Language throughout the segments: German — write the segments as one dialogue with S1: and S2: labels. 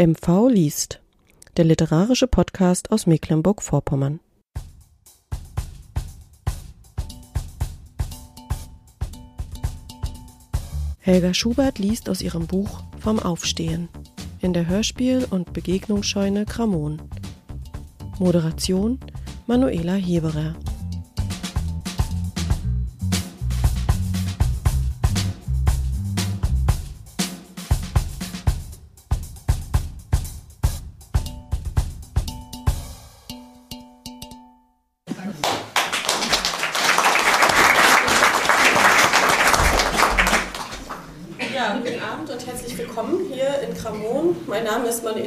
S1: MV liest, der literarische Podcast aus Mecklenburg-Vorpommern. Helga Schubert liest aus ihrem Buch Vom Aufstehen in der Hörspiel- und Begegnungsscheune Kramon. Moderation Manuela Heberer.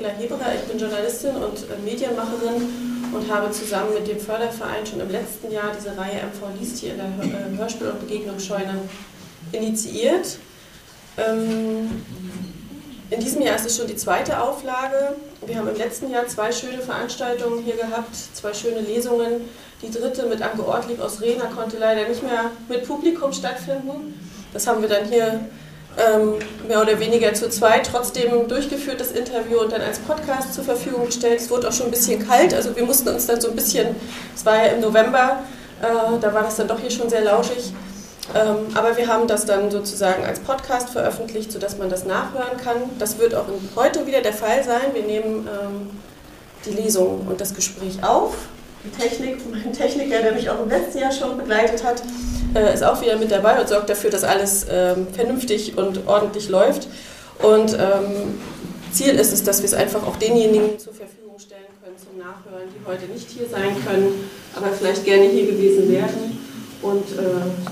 S2: Manuela Heberer, ich bin Journalistin und äh, Medienmacherin und habe zusammen mit dem Förderverein schon im letzten Jahr diese Reihe MV Liest hier in der äh, Hörspiel- und Begegnungsscheune initiiert. Ähm, in diesem Jahr ist es schon die zweite Auflage. Wir haben im letzten Jahr zwei schöne Veranstaltungen hier gehabt, zwei schöne Lesungen. Die dritte mit Anke Ortlieb aus Rena konnte leider nicht mehr mit Publikum stattfinden. Das haben wir dann hier ähm, mehr oder weniger zu zweit trotzdem durchgeführt, das Interview und dann als Podcast zur Verfügung gestellt. Es wurde auch schon ein bisschen kalt, also wir mussten uns dann so ein bisschen, es war ja im November, äh, da war das dann doch hier schon sehr lauschig. Ähm, aber wir haben das dann sozusagen als Podcast veröffentlicht, sodass man das nachhören kann. Das wird auch heute wieder der Fall sein. Wir nehmen ähm, die Lesung und das Gespräch auf. Die Technik, mein Techniker, der mich auch im letzten Jahr schon begleitet hat, äh, ist auch wieder mit dabei und sorgt dafür, dass alles ähm, vernünftig und ordentlich läuft. Und ähm, Ziel ist es, dass wir es einfach auch denjenigen zur Verfügung stellen können zum Nachhören, die heute nicht hier sein können, aber vielleicht gerne hier gewesen wären. Und äh,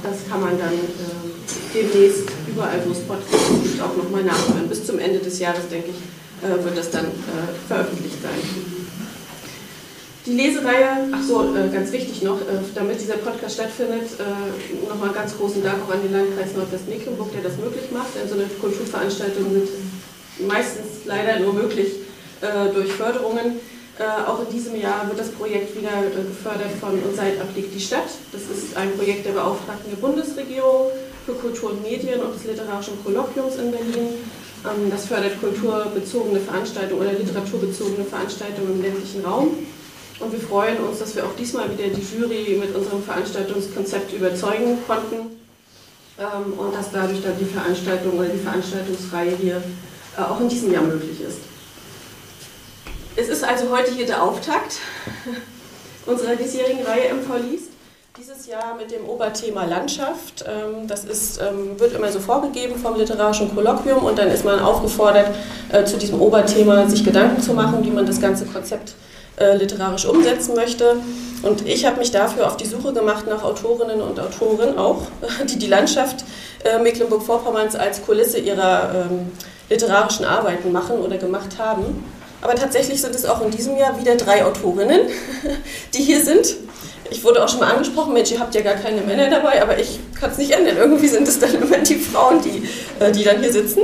S2: das kann man dann äh, demnächst überall, wo es Podcasts gibt, auch nochmal nachhören. Bis zum Ende des Jahres, denke ich, äh, wird das dann äh, veröffentlicht sein. Die Lesereihe, ach so, äh, ganz wichtig noch, äh, damit dieser Podcast stattfindet, äh, nochmal ganz großen Dank auch an den Landkreis Nordwestmecklenburg, der das möglich macht. Denn so eine Kulturveranstaltung sind meistens leider nur möglich äh, durch Förderungen. Äh, auch in diesem Jahr wird das Projekt wieder äh, gefördert von Und Seit abliegt die Stadt. Das ist ein Projekt der Beauftragten der Bundesregierung für Kultur und Medien und des Literarischen Kolloquiums in Berlin. Ähm, das fördert kulturbezogene Veranstaltungen oder literaturbezogene Veranstaltungen im ländlichen Raum. Und wir freuen uns, dass wir auch diesmal wieder die Jury mit unserem Veranstaltungskonzept überzeugen konnten ähm, und dass dadurch dann die Veranstaltung oder die Veranstaltungsreihe hier äh, auch in diesem Jahr möglich ist. Es ist also heute hier der Auftakt unserer diesjährigen Reihe MV liest. Dieses Jahr mit dem Oberthema Landschaft. Ähm, das ist, ähm, wird immer so vorgegeben vom Literarischen Kolloquium und dann ist man aufgefordert, äh, zu diesem Oberthema sich Gedanken zu machen, wie man das ganze Konzept äh, literarisch umsetzen möchte. Und ich habe mich dafür auf die Suche gemacht nach Autorinnen und Autoren auch, die die Landschaft äh, Mecklenburg-Vorpommerns als Kulisse ihrer ähm, literarischen Arbeiten machen oder gemacht haben. Aber tatsächlich sind es auch in diesem Jahr wieder drei Autorinnen, die hier sind. Ich wurde auch schon mal angesprochen, Mensch, ihr habt ja gar keine Männer dabei, aber ich kann es nicht ändern. Irgendwie sind es dann immer die Frauen, die, äh, die dann hier sitzen.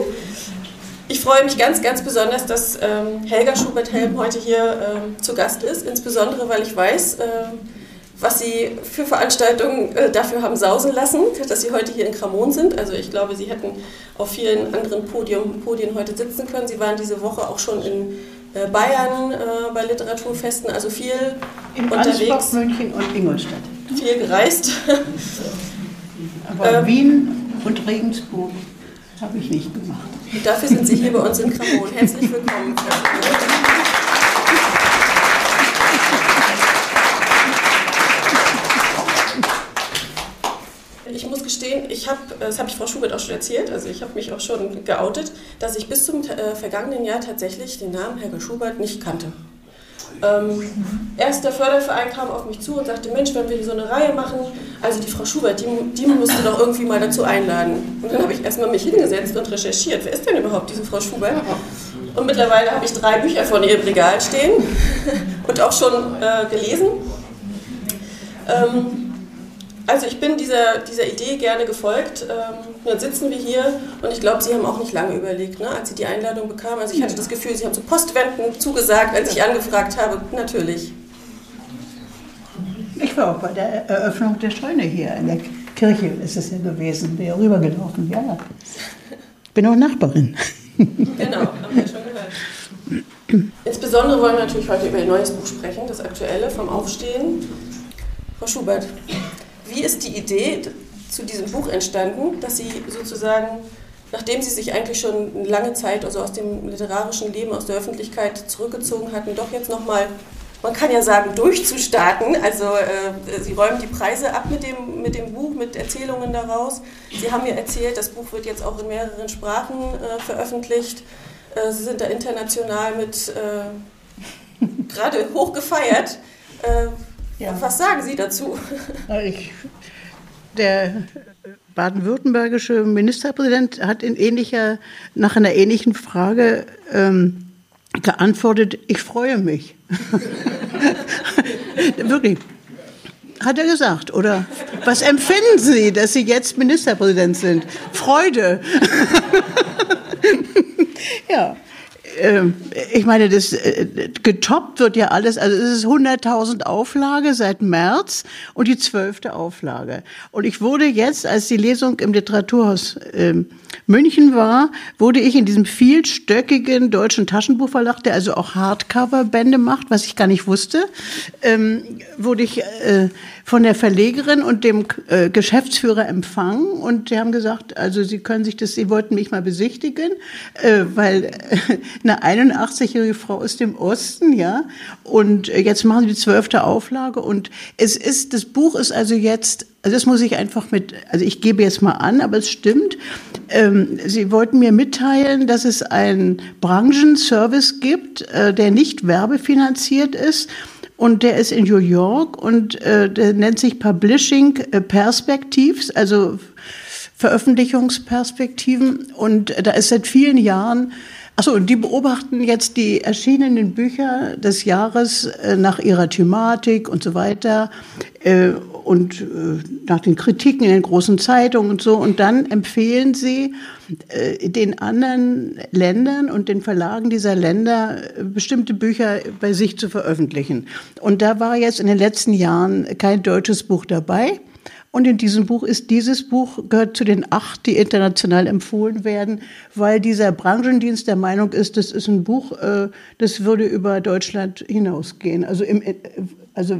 S2: Ich freue mich ganz, ganz besonders, dass ähm, Helga Schubert-Helm heute hier ähm, zu Gast ist, insbesondere weil ich weiß, äh, was Sie für Veranstaltungen äh, dafür haben sausen lassen, dass Sie heute hier in Kramon sind. Also ich glaube, Sie hätten auf vielen anderen Podium, Podien heute sitzen können. Sie waren diese Woche auch schon in äh, Bayern äh, bei Literaturfesten, also viel
S3: In
S2: unterwegs,
S3: Ansbach, München und Ingolstadt.
S2: viel gereist.
S3: Aber
S2: Ähm.
S3: Wien und Regensburg habe ich nicht gemacht.
S2: Und dafür sind Sie hier bei uns in Kramon. Herzlich willkommen. Ich muss gestehen, ich habe, das habe ich Frau Schubert auch schon erzählt, also ich habe mich auch schon geoutet, dass ich bis zum äh, vergangenen Jahr tatsächlich den Namen Helga Schubert nicht kannte. Ähm, erst der Förderverein kam auf mich zu und sagte, Mensch, wenn wir hier so eine Reihe machen, also die Frau Schubert, die, die du doch irgendwie mal dazu einladen. Und dann habe ich erstmal mich hingesetzt und recherchiert, wer ist denn überhaupt diese Frau Schubert? Und mittlerweile habe ich drei Bücher von ihr im Regal stehen und auch schon äh, gelesen. Ähm, also ich bin dieser, dieser Idee gerne gefolgt. Ähm, jetzt sitzen wir hier und ich glaube, Sie haben auch nicht lange überlegt, ne, als Sie die Einladung bekamen. Also ich hatte das Gefühl, Sie haben so Postwenden zugesagt, als ich angefragt habe. Natürlich.
S3: Ich war auch bei der Eröffnung der Scheune hier in der Kirche, ist es ja gewesen, bin ja rübergelaufen, ja. Bin auch Nachbarin.
S2: Genau, haben wir schon gehört. Insbesondere wollen wir natürlich heute über Ihr neues Buch sprechen, das aktuelle vom Aufstehen. Frau Schubert, wie ist die Idee zu diesem Buch entstanden, dass Sie sozusagen, nachdem Sie sich eigentlich schon lange Zeit also aus dem literarischen Leben, aus der Öffentlichkeit zurückgezogen hatten, doch jetzt nochmal man kann ja sagen, durchzustarten. Also äh, Sie räumen die Preise ab mit dem, mit dem Buch, mit Erzählungen daraus. Sie haben mir erzählt, das Buch wird jetzt auch in mehreren Sprachen äh, veröffentlicht. Äh, Sie sind da international mit äh, gerade hoch gefeiert. Ja. Was sagen Sie dazu?
S3: Ich, der baden-württembergische Ministerpräsident hat in ähnlicher, nach einer ähnlichen Frage ähm, geantwortet, ich freue mich. Wirklich. Hat er gesagt, oder? Was empfinden Sie, dass Sie jetzt Ministerpräsident sind? Freude. ja. Ähm, ich meine, das äh, getoppt wird ja alles. Also es ist 100.000 Auflage seit März und die zwölfte Auflage. Und ich wurde jetzt, als die Lesung im Literaturhaus ähm, München war, wurde ich in diesem vielstöckigen deutschen Taschenbuchverlag, der also auch Hardcover-Bände macht, was ich gar nicht wusste, ähm, wurde ich äh, von der Verlegerin und dem äh, Geschäftsführer empfangen und die haben gesagt, also sie können sich das, sie wollten mich mal besichtigen, äh, weil äh, eine 81-jährige Frau aus dem Osten, ja, und äh, jetzt machen sie die zwölfte Auflage und es ist, das Buch ist also jetzt also das muss ich einfach mit, also ich gebe jetzt mal an, aber es stimmt. Ähm, Sie wollten mir mitteilen, dass es einen Branchenservice gibt, äh, der nicht werbefinanziert ist. Und der ist in New York und äh, der nennt sich Publishing Perspectives, also Veröffentlichungsperspektiven. Und da ist seit vielen Jahren Achso, und die beobachten jetzt die erschienenen Bücher des Jahres äh, nach ihrer Thematik und so weiter äh, und äh, nach den Kritiken in den großen Zeitungen und so. Und dann empfehlen sie den anderen Ländern und den Verlagen dieser Länder bestimmte Bücher bei sich zu veröffentlichen. Und da war jetzt in den letzten Jahren kein deutsches Buch dabei. Und in diesem Buch ist dieses Buch gehört zu den acht, die international empfohlen werden, weil dieser Branchendienst der Meinung ist, das ist ein Buch, äh, das würde über Deutschland hinausgehen. Also im, äh, also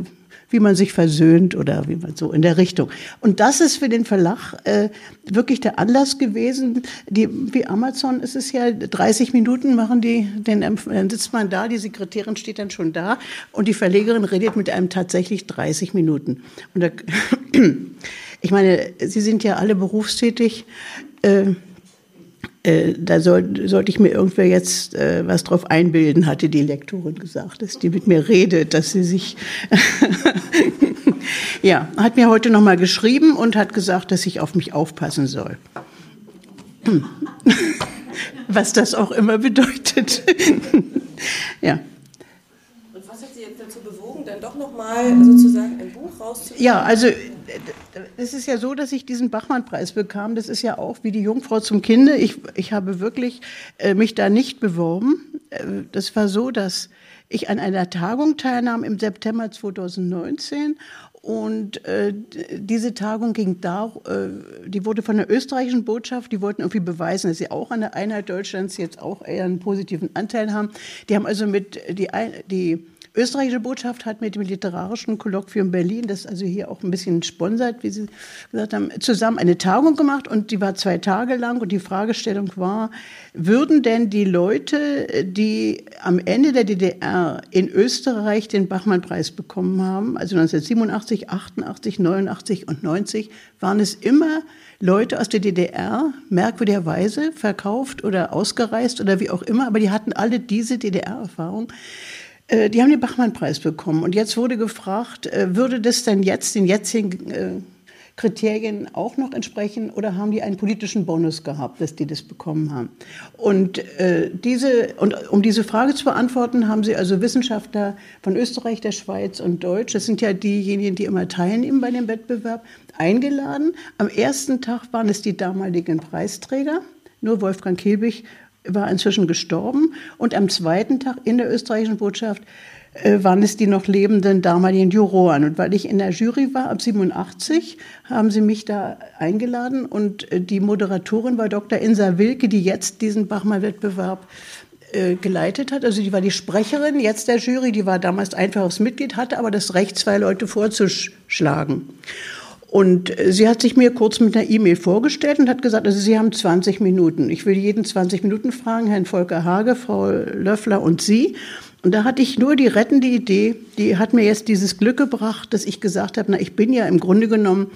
S3: wie man sich versöhnt oder wie man so in der Richtung. Und das ist für den Verlag äh, wirklich der Anlass gewesen. Die, wie Amazon ist es ja 30 Minuten machen die, den, dann sitzt man da, die Sekretärin steht dann schon da und die Verlegerin redet mit einem tatsächlich 30 Minuten. Und da, ich meine, Sie sind ja alle berufstätig. Äh, äh, da soll, sollte ich mir irgendwer jetzt äh, was drauf einbilden, hatte die Lektorin gesagt, dass die mit mir redet, dass sie sich ja, hat mir heute nochmal geschrieben und hat gesagt, dass ich auf mich aufpassen soll. was das auch immer bedeutet. ja
S2: dann doch nochmal sozusagen ein Buch rauszubringen?
S3: Ja, also es ist ja so, dass ich diesen Bachmann-Preis bekam. Das ist ja auch wie die Jungfrau zum Kinde. Ich, ich habe wirklich äh, mich da nicht beworben. Äh, das war so, dass ich an einer Tagung teilnahm im September 2019 und äh, diese Tagung ging da, äh, die wurde von der österreichischen Botschaft, die wollten irgendwie beweisen, dass sie auch an der Einheit Deutschlands jetzt auch eher einen positiven Anteil haben. Die haben also mit die, die österreichische Botschaft hat mit dem literarischen Kolloquium Berlin, das also hier auch ein bisschen sponsert, wie Sie gesagt haben, zusammen eine Tagung gemacht und die war zwei Tage lang und die Fragestellung war, würden denn die Leute, die am Ende der DDR in Österreich den Bachmann-Preis bekommen haben, also 1987, 88, 89 und 90, waren es immer Leute aus der DDR, merkwürdigerweise verkauft oder ausgereist oder wie auch immer, aber die hatten alle diese DDR-Erfahrung. Äh, die haben den Bachmann-Preis bekommen. Und jetzt wurde gefragt, äh, würde das denn jetzt den jetzigen äh, Kriterien auch noch entsprechen oder haben die einen politischen Bonus gehabt, dass die das bekommen haben? Und, äh, diese, und um diese Frage zu beantworten, haben sie also Wissenschaftler von Österreich, der Schweiz und Deutsch, das sind ja diejenigen, die immer teilnehmen bei dem Wettbewerb, eingeladen. Am ersten Tag waren es die damaligen Preisträger, nur Wolfgang Kilbich war inzwischen gestorben. Und am zweiten Tag in der österreichischen Botschaft äh, waren es die noch lebenden damaligen Juroren. Und weil ich in der Jury war, ab 87, haben sie mich da eingeladen. Und äh, die Moderatorin war Dr. Insa Wilke, die jetzt diesen Bachmann-Wettbewerb äh, geleitet hat. Also die war die Sprecherin jetzt der Jury, die war damals einfaches Mitglied, hatte aber das Recht, zwei Leute vorzuschlagen. Und äh, sie hat sich mir kurz mit einer E-Mail vorgestellt und hat gesagt, also Sie haben 20 Minuten. Ich will jeden 20 Minuten fragen, Herrn Volker Hage, Frau Löffler und Sie. Und da hatte ich nur die rettende Idee, die hat mir jetzt dieses Glück gebracht, dass ich gesagt habe, na, ich bin ja im Grunde genommen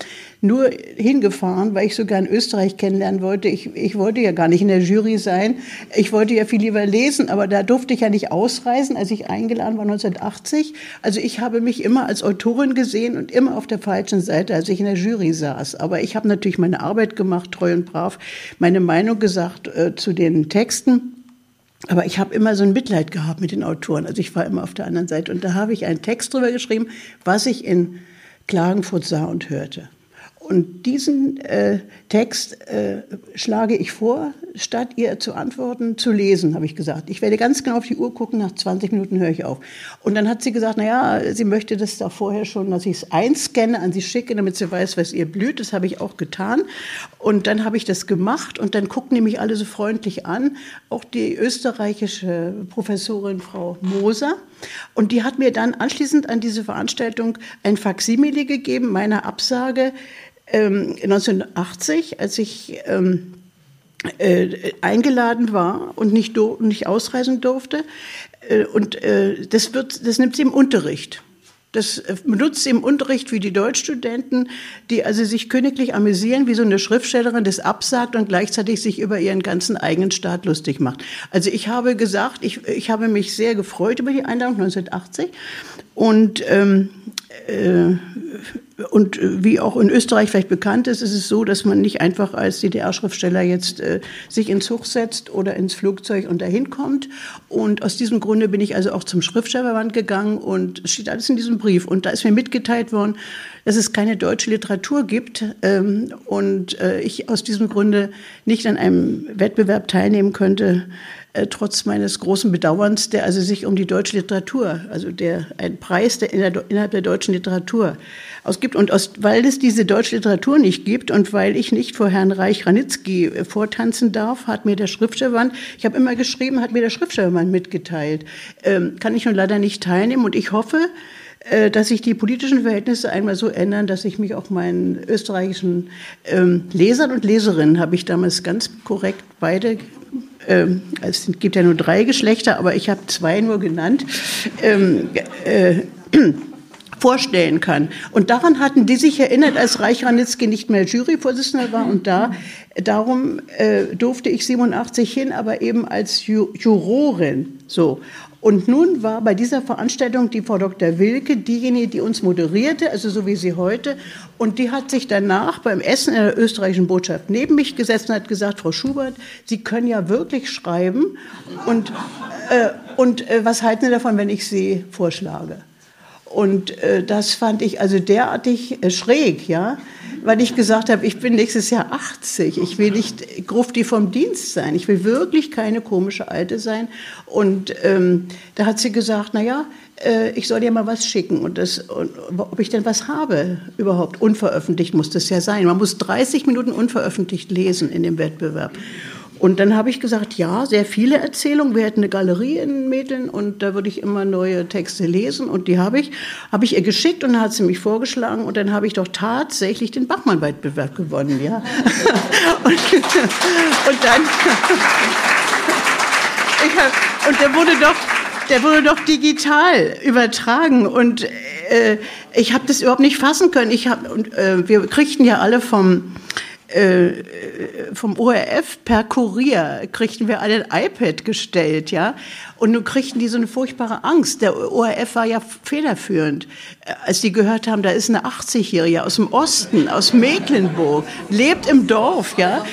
S3: nur hingefahren, weil ich so gern Österreich kennenlernen wollte. Ich, ich wollte ja gar nicht in der Jury sein. Ich wollte ja viel lieber lesen, aber da durfte ich ja nicht ausreisen, als ich eingeladen war 1980. Also ich habe mich immer als Autorin gesehen und immer auf der falschen Seite, als ich in der Jury saß. Aber ich habe natürlich meine Arbeit gemacht, treu und brav, meine Meinung gesagt äh, zu den Texten. Aber ich habe immer so ein Mitleid gehabt mit den Autoren. Also ich war immer auf der anderen Seite. Und da habe ich einen Text drüber geschrieben, was ich in Klagenfurt sah und hörte. Und diesen äh, Text äh, schlage ich vor, statt ihr zu antworten, zu lesen, habe ich gesagt. Ich werde ganz genau auf die Uhr gucken, nach 20 Minuten höre ich auf. Und dann hat sie gesagt, na ja, sie möchte das doch vorher schon, dass ich es einscanne, an sie schicke, damit sie weiß, was ihr blüht. Das habe ich auch getan. Und dann habe ich das gemacht und dann guckten nämlich alle so freundlich an, auch die österreichische Professorin Frau Moser. Und die hat mir dann anschließend an diese Veranstaltung ein Faksimile gegeben, meiner Absage, ähm, 1980, als ich ähm, äh, eingeladen war und nicht, nicht ausreisen durfte. Äh, und äh, das, wird, das nimmt sie im Unterricht. Das äh, benutzt sie im Unterricht wie die Deutschstudenten, die also sich königlich amüsieren, wie so eine Schriftstellerin das absagt und gleichzeitig sich über ihren ganzen eigenen Staat lustig macht. Also ich habe gesagt, ich, ich habe mich sehr gefreut über die Einladung 1980 und ähm, äh, und wie auch in Österreich vielleicht bekannt ist, ist es so, dass man nicht einfach als DDR-Schriftsteller jetzt äh, sich ins Zug setzt oder ins Flugzeug und dahin kommt. Und aus diesem Grunde bin ich also auch zum Schriftstellerband gegangen und es steht alles in diesem Brief. Und da ist mir mitgeteilt worden, dass es keine deutsche Literatur gibt ähm, und äh, ich aus diesem Grunde nicht an einem Wettbewerb teilnehmen könnte, äh, trotz meines großen Bedauerns, der also sich um die deutsche Literatur, also der ein Preis der, innerhalb der deutschen Literatur ausgibt. Und aus, weil es diese deutsche Literatur nicht gibt und weil ich nicht vor Herrn Reich Ranitzky äh, vortanzen darf, hat mir der Schriftstellerband, ich habe immer geschrieben, hat mir der Schriftstellerband mitgeteilt, ähm, kann ich nun leider nicht teilnehmen. Und ich hoffe, äh, dass sich die politischen Verhältnisse einmal so ändern, dass ich mich auch meinen österreichischen ähm, Lesern und Leserinnen, habe ich damals ganz korrekt beide ähm, es gibt ja nur drei Geschlechter, aber ich habe zwei nur genannt, ähm, äh, vorstellen kann. Und daran hatten die sich erinnert, als Reich Ranitzky nicht mehr Juryvorsitzender war. Und da, darum äh, durfte ich 87 hin, aber eben als Ju Jurorin. So. Und nun war bei dieser Veranstaltung die Frau Dr. Wilke diejenige, die uns moderierte, also so wie sie heute. Und die hat sich danach beim Essen in der österreichischen Botschaft neben mich gesetzt und hat gesagt, Frau Schubert, Sie können ja wirklich schreiben. Und, äh, und äh, was halten Sie davon, wenn ich Sie vorschlage? Und äh, das fand ich also derartig äh, schräg, ja weil ich gesagt habe, ich bin nächstes Jahr 80. Ich will nicht Grufti vom Dienst sein. Ich will wirklich keine komische Alte sein. Und ähm, da hat sie gesagt, na ja, äh, ich soll dir mal was schicken und, das, und ob ich denn was habe überhaupt. Unveröffentlicht muss das ja sein. Man muss 30 Minuten unveröffentlicht lesen in dem Wettbewerb. Und dann habe ich gesagt, ja, sehr viele Erzählungen. Wir hätten eine Galerie in Mädeln und da würde ich immer neue Texte lesen. Und die habe ich, habe ich ihr geschickt und dann hat sie mich vorgeschlagen. Und dann habe ich doch tatsächlich den Bachmann-Wettbewerb gewonnen, ja. und, und dann, hab, und der wurde doch, der wurde doch digital übertragen und äh, ich habe das überhaupt nicht fassen können. Ich hab, und, äh, wir kriegten ja alle vom äh, vom ORF per Kurier kriegten wir alle ein iPad gestellt, ja. Und nun kriegten die so eine furchtbare Angst. Der ORF war ja federführend, äh, als die gehört haben, da ist eine 80-Jährige aus dem Osten, aus Mecklenburg, lebt im Dorf, ja.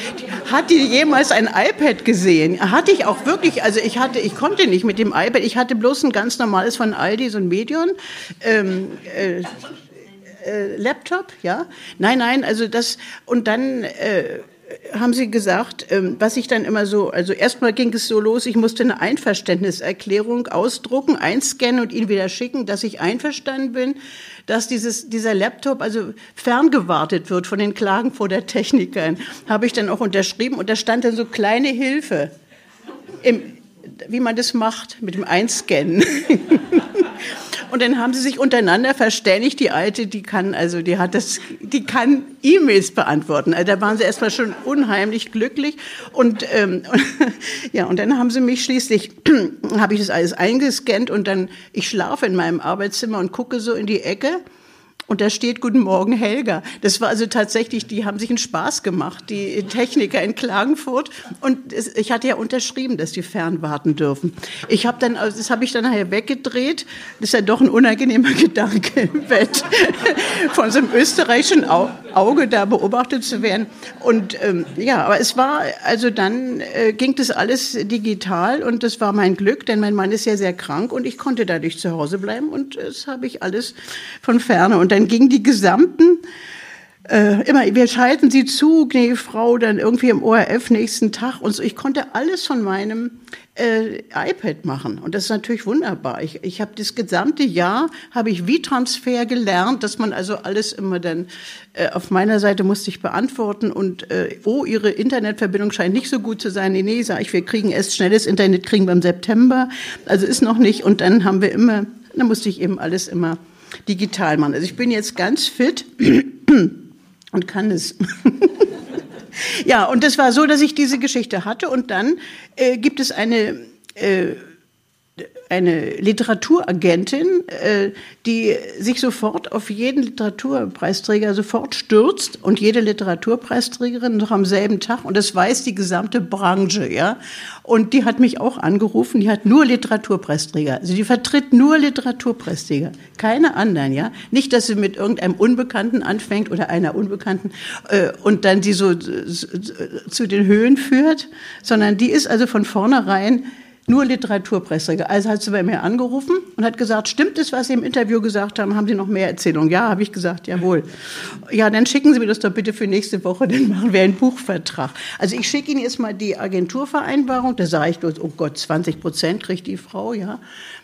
S3: Hat die jemals ein iPad gesehen? Hatte ich auch wirklich, also ich hatte, ich konnte nicht mit dem iPad, ich hatte bloß ein ganz normales von Aldi, so ein Medion. Ähm, äh, äh, Laptop, ja? Nein, nein, also das, und dann äh, haben sie gesagt, ähm, was ich dann immer so, also erstmal ging es so los, ich musste eine Einverständniserklärung ausdrucken, einscannen und ihnen wieder schicken, dass ich einverstanden bin, dass dieses, dieser Laptop also ferngewartet wird von den Klagen vor der Technikern. Habe ich dann auch unterschrieben und da stand dann so kleine Hilfe. Im, wie man das macht mit dem Einscannen. Und dann haben sie sich untereinander verständigt. Die alte, die kann also, die hat das, die kann E-Mails beantworten. Also da waren sie erstmal schon unheimlich glücklich. Und ähm, ja, und dann haben sie mich schließlich, habe ich das alles eingescannt und dann ich schlafe in meinem Arbeitszimmer und gucke so in die Ecke und da steht Guten Morgen Helga. Das war also tatsächlich, die haben sich einen Spaß gemacht, die Techniker in Klagenfurt. Und es, ich hatte ja unterschrieben, dass die fernwarten dürfen. Ich habe dann, also das habe ich dann nachher weggedreht. Das ist ja doch ein unangenehmer Gedanke im Bett, von so einem österreichischen Auge da beobachtet zu werden. Und ähm, ja, aber es war, also dann äh, ging das alles digital und das war mein Glück, denn mein Mann ist ja sehr krank und ich konnte dadurch zu Hause bleiben und das habe ich alles von ferne. Und dann ging die gesamten äh, immer, wir schalten sie zu, gnädige Frau, dann irgendwie im ORF nächsten Tag und so. Ich konnte alles von meinem äh, iPad machen und das ist natürlich wunderbar. Ich, ich habe das gesamte Jahr habe ich wie Transfer gelernt, dass man also alles immer dann äh, auf meiner Seite musste ich beantworten und äh, oh, Ihre Internetverbindung scheint nicht so gut zu sein. Nee, nee, sag ich, wir kriegen erst schnelles Internet kriegen wir im September, also ist noch nicht und dann haben wir immer, dann musste ich eben alles immer digital machen. Also ich bin jetzt ganz fit und kann es. ja, und das war so, dass ich diese Geschichte hatte und dann äh, gibt es eine äh, eine Literaturagentin, äh, die sich sofort auf jeden Literaturpreisträger sofort stürzt und jede Literaturpreisträgerin noch am selben Tag und das weiß die gesamte Branche, ja. Und die hat mich auch angerufen, die hat nur Literaturpreisträger, also die vertritt nur Literaturpreisträger, keine anderen, ja. Nicht, dass sie mit irgendeinem Unbekannten anfängt oder einer Unbekannten äh, und dann die so zu den Höhen führt, sondern die ist also von vornherein nur Literaturpreisträger. Also hat sie bei mir angerufen und hat gesagt, stimmt es, was Sie im Interview gesagt haben? Haben Sie noch mehr Erzählungen? Ja, habe ich gesagt, jawohl. Ja, dann schicken Sie mir das doch bitte für nächste Woche, dann machen wir einen Buchvertrag. Also ich schicke Ihnen jetzt mal die Agenturvereinbarung, da sage ich bloß, oh Gott, 20 Prozent kriegt die Frau, ja,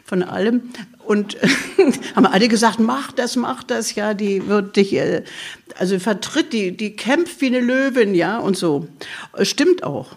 S3: von allem. Und haben alle gesagt, mach das, mach das, ja, die wird dich, äh, also vertritt, die, die kämpft wie eine Löwin, ja, und so. Stimmt auch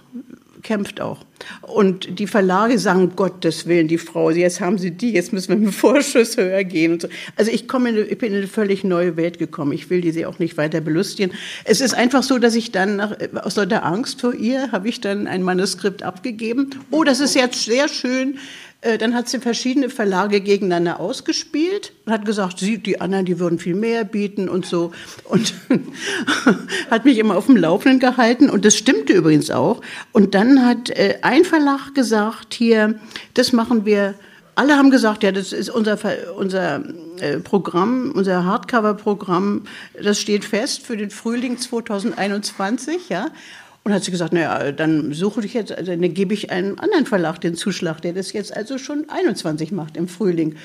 S3: kämpft auch. Und die Verlage sagen, Gottes Willen, die Frau, jetzt haben sie die, jetzt müssen wir mit dem Vorschuss höher gehen. Und so. Also ich, komme in, ich bin in eine völlig neue Welt gekommen. Ich will diese auch nicht weiter belustigen. Es ist einfach so, dass ich dann nach, aus lauter Angst vor ihr habe ich dann ein Manuskript abgegeben. Oh, das ist jetzt sehr schön. Äh, dann hat sie verschiedene Verlage gegeneinander ausgespielt und hat gesagt, sie, die anderen, die würden viel mehr bieten und so. Und hat mich immer auf dem Laufenden gehalten. Und das stimmte übrigens auch. Und dann hat äh, ein Verlag gesagt, hier, das machen wir. Alle haben gesagt, ja, das ist unser, unser äh, Programm, unser Hardcover-Programm, das steht fest für den Frühling 2021, ja. Und hat sie gesagt, naja, dann suche ich jetzt, also dann gebe ich einem anderen Verlag den Zuschlag, der das jetzt also schon 21 macht im Frühling.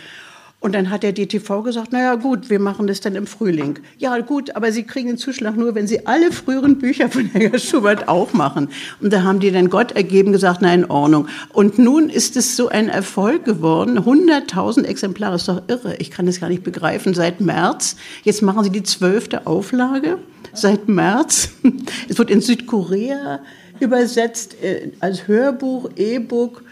S3: Und dann hat der DTV gesagt, naja gut, wir machen das dann im Frühling. Ja gut, aber Sie kriegen den Zuschlag nur, wenn Sie alle früheren Bücher von Helga Schubert auch machen. Und da haben die dann Gott ergeben gesagt, na in Ordnung. Und nun ist es so ein Erfolg geworden. 100.000 Exemplare, ist doch irre. Ich kann das gar nicht begreifen. Seit März, jetzt machen Sie die zwölfte Auflage seit März. Es wird in Südkorea übersetzt äh, als Hörbuch, E-Book.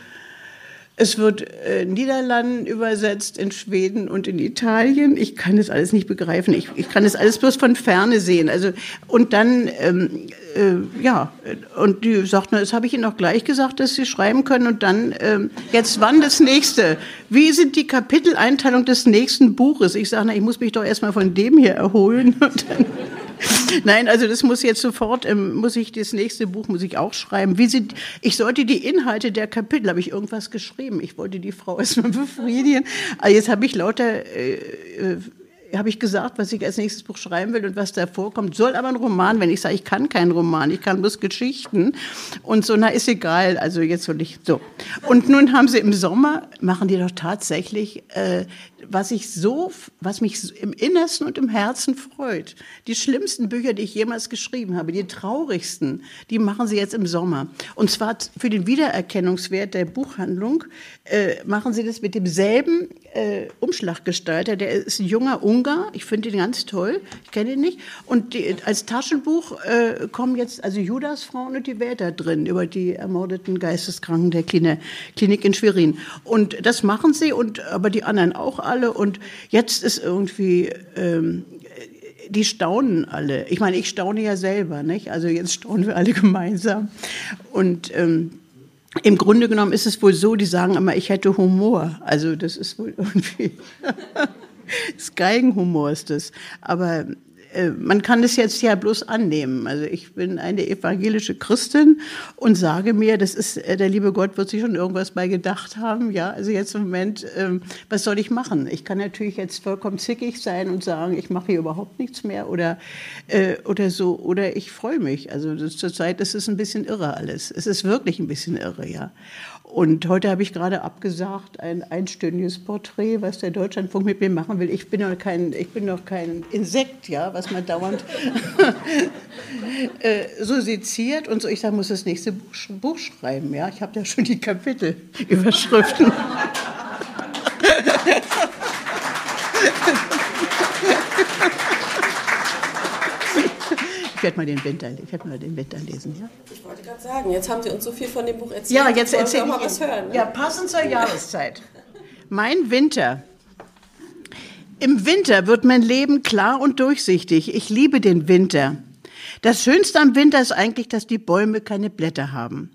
S3: Es wird in äh, Niederlanden übersetzt, in Schweden und in Italien. Ich kann das alles nicht begreifen. Ich, ich kann das alles bloß von Ferne sehen. Also und dann ähm, äh, ja und die sagt, na, das habe ich Ihnen auch gleich gesagt, dass Sie schreiben können. Und dann ähm, jetzt wann das nächste? Wie sind die Kapiteleinteilung des nächsten Buches? Ich sage, na, ich muss mich doch erstmal von dem hier erholen. Und dann Nein, also das muss jetzt sofort, ähm, muss ich das nächste Buch muss ich auch schreiben. Wie sie, ich sollte die Inhalte der Kapitel, habe ich irgendwas geschrieben. Ich wollte die Frau erstmal befriedigen. Ah, jetzt habe ich lauter äh, äh habe ich gesagt, was ich als nächstes Buch schreiben will und was da vorkommt. Soll aber ein Roman, wenn ich sage, ich kann keinen Roman, ich kann bloß Geschichten. Und so, na, ist egal. Also jetzt soll ich so. Und nun haben sie im Sommer, machen die doch tatsächlich, äh, was ich so, was mich im Innersten und im Herzen freut. Die schlimmsten Bücher, die ich jemals geschrieben habe, die traurigsten, die machen sie jetzt im Sommer. Und zwar für den Wiedererkennungswert der Buchhandlung äh, machen sie das mit demselben äh, Umschlaggestalter, der ist ein junger Ungar. Ich finde ihn ganz toll. Ich kenne ihn nicht. Und die, als Taschenbuch äh, kommen jetzt also Judas Frauen und die Welt da drin über die ermordeten Geisteskranken der Klinik, in Schwerin. Und das machen sie und aber die anderen auch alle. Und jetzt ist irgendwie ähm, die staunen alle. Ich meine, ich staune ja selber, nicht? Also jetzt staunen wir alle gemeinsam. Und ähm, im Grunde genommen ist es wohl so, die sagen immer, ich hätte Humor. Also das ist wohl irgendwie, das Geigenhumor ist das. Aber man kann es jetzt ja bloß annehmen. Also ich bin eine evangelische Christin und sage mir, das ist, äh, der liebe Gott wird sich schon irgendwas bei gedacht haben. Ja, also jetzt im Moment, ähm, was soll ich machen? Ich kann natürlich jetzt vollkommen zickig sein und sagen, ich mache hier überhaupt nichts mehr oder, äh, oder so. Oder ich freue mich. Also zurzeit ist es ein bisschen irre alles. Es ist wirklich ein bisschen irre, ja. Und heute habe ich gerade abgesagt, ein einstündiges Porträt, was der Deutschlandfunk mit mir machen will. Ich bin noch kein, ich bin noch kein Insekt, ja, was man dauernd äh, so seziert und so. Ich sage, muss das nächste Buch, Buch schreiben, ja. Ich habe ja schon die Kapitelüberschriften. Ich werde mal den Winter, ich werde mal den Winter lesen, ja.
S2: Ich wollte gerade sagen, jetzt haben Sie uns so viel von dem Buch erzählt.
S3: Ja, jetzt erzählen
S2: wir mal was hören. Ne?
S3: Ja, passend zur Jahreszeit. Mein Winter. Im Winter wird mein Leben klar und durchsichtig. Ich liebe den Winter. Das Schönste am Winter ist eigentlich, dass die Bäume keine Blätter haben.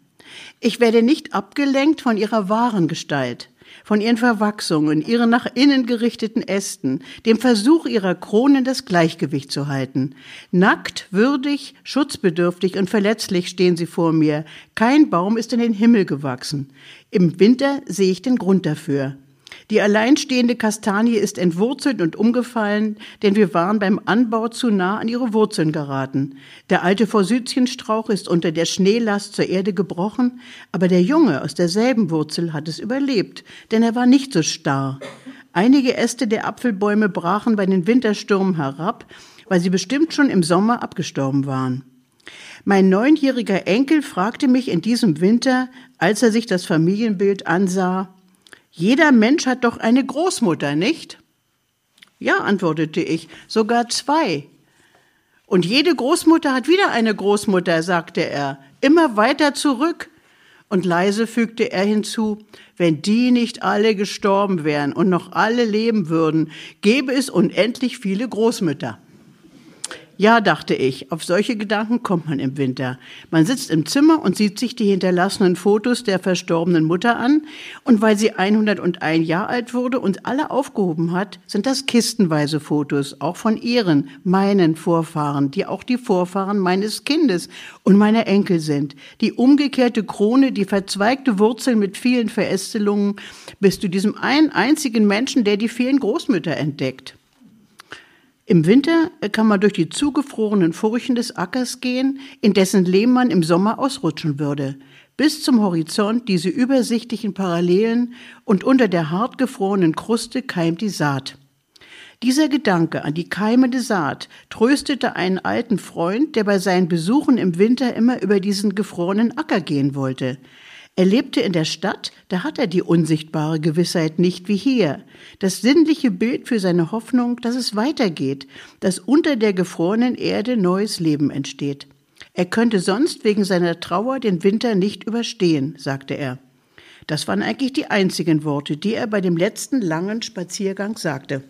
S3: Ich werde nicht abgelenkt von ihrer wahren Gestalt von ihren Verwachsungen, ihren nach innen gerichteten Ästen, dem Versuch ihrer Kronen das Gleichgewicht zu halten. Nackt, würdig, schutzbedürftig und verletzlich stehen sie vor mir. Kein Baum ist in den Himmel gewachsen. Im Winter sehe ich den Grund dafür. Die alleinstehende Kastanie ist entwurzelt und umgefallen, denn wir waren beim Anbau zu nah an ihre Wurzeln geraten. Der alte Forsythienstrauch ist unter der Schneelast zur Erde gebrochen, aber der Junge aus derselben Wurzel hat es überlebt, denn er war nicht so starr. Einige Äste der Apfelbäume brachen bei den Winterstürmen herab, weil sie bestimmt schon im Sommer abgestorben waren. Mein neunjähriger Enkel fragte mich in diesem Winter, als er sich das Familienbild ansah, jeder Mensch hat doch eine Großmutter, nicht? Ja, antwortete ich, sogar zwei. Und jede Großmutter hat wieder eine Großmutter, sagte er, immer weiter zurück. Und leise fügte er hinzu, wenn die nicht alle gestorben wären und noch alle leben würden, gäbe es unendlich viele Großmütter. Ja, dachte ich, auf solche Gedanken kommt man im Winter. Man sitzt im Zimmer und sieht sich die hinterlassenen Fotos der verstorbenen Mutter an. Und weil sie 101 Jahre alt wurde und alle aufgehoben hat, sind das kistenweise Fotos, auch von ihren, meinen Vorfahren, die auch die Vorfahren meines Kindes und meiner Enkel sind. Die umgekehrte Krone, die verzweigte Wurzel mit vielen Verästelungen, bis zu diesem einen einzigen Menschen, der die vielen Großmütter entdeckt. Im Winter kann man durch die zugefrorenen Furchen des Ackers gehen, in dessen Lehm man im Sommer ausrutschen würde. Bis zum Horizont diese übersichtlichen Parallelen und unter der hart gefrorenen Kruste keimt die Saat. Dieser Gedanke an die keimende Saat tröstete einen alten Freund, der bei seinen Besuchen im Winter immer über diesen gefrorenen Acker gehen wollte. Er lebte in der Stadt, da hat er die unsichtbare Gewissheit nicht wie hier. Das sinnliche Bild für seine Hoffnung, dass es weitergeht, dass unter der gefrorenen Erde neues Leben entsteht. Er könnte sonst wegen seiner Trauer den Winter nicht überstehen, sagte er. Das waren eigentlich die einzigen Worte, die er bei dem letzten langen Spaziergang sagte.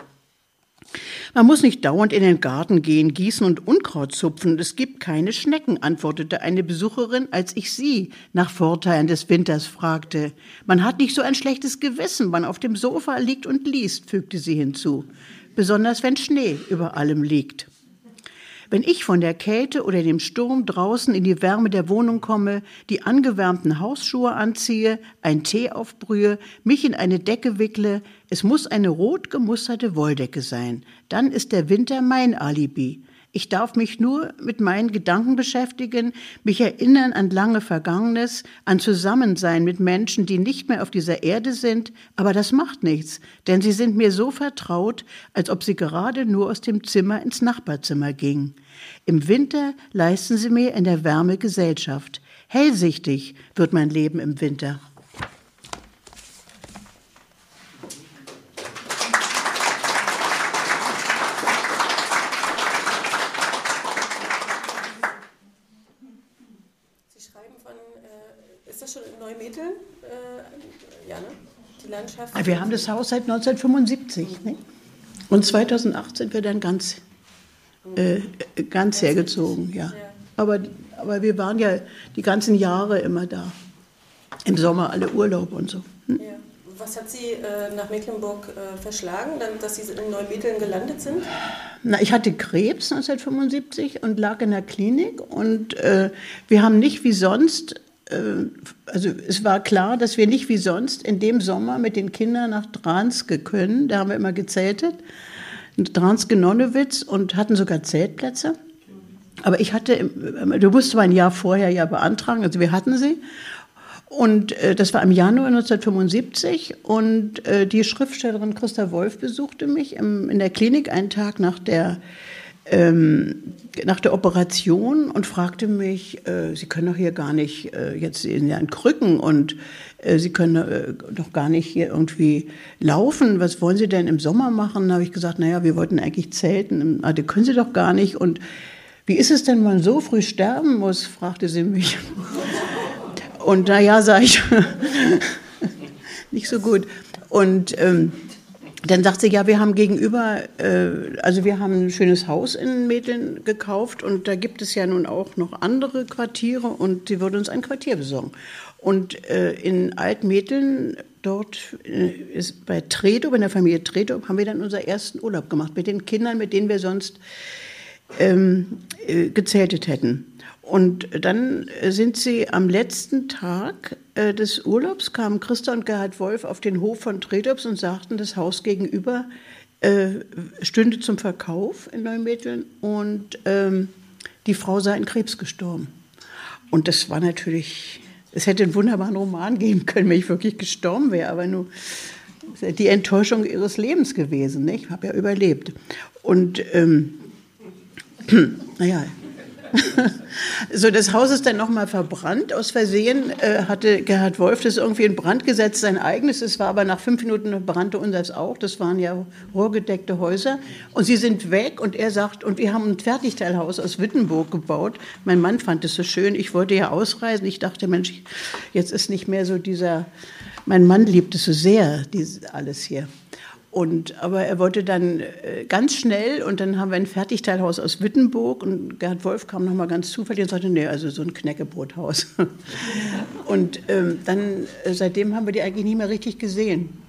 S3: Man muss nicht dauernd in den Garten gehen, gießen und Unkraut zupfen. Es gibt keine Schnecken, antwortete eine Besucherin, als ich sie nach Vorteilen des Winters fragte. Man hat nicht so ein schlechtes Gewissen, man auf dem Sofa liegt und liest, fügte sie hinzu. Besonders wenn Schnee über allem liegt. Wenn ich von der Kälte oder dem Sturm draußen in die Wärme der Wohnung komme, die angewärmten Hausschuhe anziehe, ein Tee aufbrühe, mich in eine Decke wickle, es muss eine rot gemusterte Wolldecke sein, dann ist der Winter mein Alibi. Ich darf mich nur mit meinen Gedanken beschäftigen, mich erinnern an lange Vergangenes, an Zusammensein mit Menschen, die nicht mehr auf dieser Erde sind, aber das macht nichts, denn sie sind mir so vertraut, als ob sie gerade nur aus dem Zimmer ins Nachbarzimmer gingen. Im Winter leisten sie mir in der Wärme Gesellschaft. Hellsichtig wird mein Leben im Winter.
S2: ja, ne?
S3: Die Landschaft. Ah, wir haben das Haus seit 1975, ne? Und 2008 sind wir dann ganz, äh, ganz hergezogen, ja. Aber, aber wir waren ja die ganzen Jahre immer da. Im Sommer alle Urlaub und so. Hm? Ja.
S2: Was hat Sie äh, nach Mecklenburg äh, verschlagen, dann, dass Sie in Neumitteln gelandet sind?
S3: Na, ich hatte Krebs 1975 und lag in der Klinik. Und äh, wir haben nicht wie sonst, äh, also es war klar, dass wir nicht wie sonst in dem Sommer mit den Kindern nach Dranske können. Da haben wir immer gezeltet. Dranske-Nonnewitz und hatten sogar Zeltplätze. Aber ich hatte, du musst ein Jahr vorher ja beantragen, also wir hatten sie. Und äh, das war im Januar 1975 und äh, die Schriftstellerin Christa Wolf besuchte mich im, in der Klinik einen Tag nach der, ähm, nach der Operation und fragte mich, äh, Sie können doch hier gar nicht, äh, jetzt sind ja in Krücken und äh, Sie können äh, doch gar nicht hier irgendwie laufen. Was wollen Sie denn im Sommer machen? Da habe ich gesagt, naja, wir wollten eigentlich zelten. Ah, das können Sie doch gar nicht. Und wie ist es denn, wenn man so früh sterben muss? fragte sie mich. Und naja, sage ich, nicht so gut. Und ähm, dann sagt sie, ja, wir haben gegenüber, äh, also wir haben ein schönes Haus in Metheln gekauft und da gibt es ja nun auch noch andere Quartiere und sie würde uns ein Quartier besorgen. Und äh, in Altmetheln, dort äh, ist bei Tredo, bei der Familie Tredo, haben wir dann unseren ersten Urlaub gemacht mit den Kindern, mit denen wir sonst ähm, äh, gezeltet hätten. Und dann sind sie am letzten Tag äh, des Urlaubs, kamen Christa und Gerhard Wolf auf den Hof von Tredops und sagten, das Haus gegenüber äh, stünde zum Verkauf in Neumitteln und ähm, die Frau sei an Krebs gestorben. Und das war natürlich, es hätte einen wunderbaren Roman geben können, wenn ich wirklich gestorben wäre, aber nur die Enttäuschung ihres Lebens gewesen. Nicht? Ich habe ja überlebt. Und ähm, naja, so, das Haus ist dann nochmal verbrannt. Aus Versehen äh, hatte Gerhard Wolf das irgendwie in Brand gesetzt, sein eigenes. Es war aber nach fünf Minuten brannte unseres auch. Das waren ja rohrgedeckte Häuser. Und sie sind weg und er sagt, und wir haben ein Fertigteilhaus aus Wittenburg gebaut. Mein Mann fand es so schön. Ich wollte ja ausreisen. Ich dachte, Mensch, jetzt ist nicht mehr so dieser, mein Mann liebt es so sehr, dieses, alles hier. Und, aber er wollte dann äh, ganz schnell und dann haben wir ein Fertigteilhaus aus Wittenburg und Gerhard Wolf kam nochmal ganz zufällig und sagte, nee, also so ein Knäckebrothaus. und ähm, dann, äh, seitdem haben wir die eigentlich nie mehr richtig gesehen.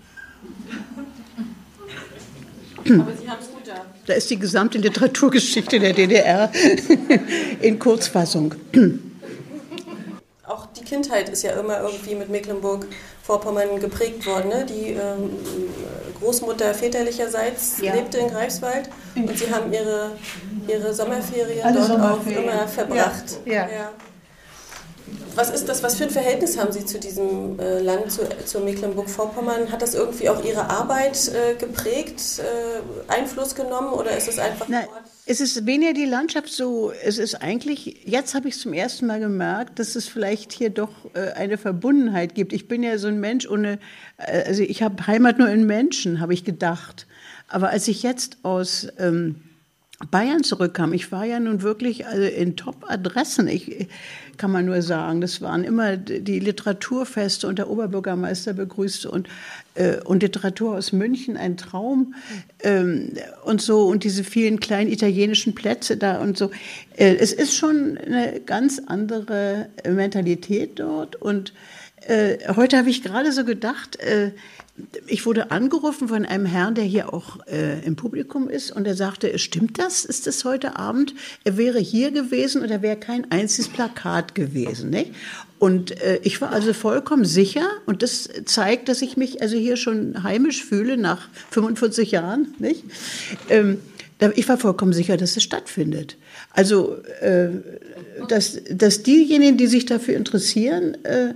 S3: Aber Sie haben es gut da. Da ist die gesamte Literaturgeschichte der DDR in Kurzfassung.
S2: Auch die Kindheit ist ja immer irgendwie mit Mecklenburg-Vorpommern geprägt worden. Ne? Die ähm, Großmutter väterlicherseits ja. lebte in Greifswald und Sie haben Ihre, ihre Sommerferien Alle dort Sommerferien. auch immer verbracht. Ja. ja. Was ist das, was für ein Verhältnis haben Sie zu diesem äh, Land, zu, zu Mecklenburg-Vorpommern? Hat das irgendwie auch Ihre Arbeit äh, geprägt, äh, Einfluss genommen oder ist es einfach
S3: Nein, es ist weniger die Landschaft so, es ist eigentlich, jetzt habe ich zum ersten Mal gemerkt, dass es vielleicht hier doch äh, eine Verbundenheit gibt. Ich bin ja so ein Mensch ohne, äh, also ich habe Heimat nur in Menschen, habe ich gedacht. Aber als ich jetzt aus... Ähm, Bayern zurückkam. Ich war ja nun wirklich also in Top-Adressen. Ich kann man nur sagen, das waren immer die Literaturfeste und der Oberbürgermeister begrüßte und äh, und Literatur aus München ein Traum ähm, und so und diese vielen kleinen italienischen Plätze da und so. Äh, es ist schon eine ganz andere Mentalität dort und äh, heute habe ich gerade so gedacht, äh, ich wurde angerufen von einem Herrn, der hier auch äh, im Publikum ist, und er sagte, stimmt das? Ist es heute Abend? Er wäre hier gewesen und er wäre kein einziges Plakat gewesen. Nicht? Und äh, ich war also vollkommen sicher, und das zeigt, dass ich mich also hier schon heimisch fühle nach 45 Jahren. Nicht? Ähm, ich war vollkommen sicher, dass es stattfindet. Also, äh, dass, dass diejenigen, die sich dafür interessieren, äh,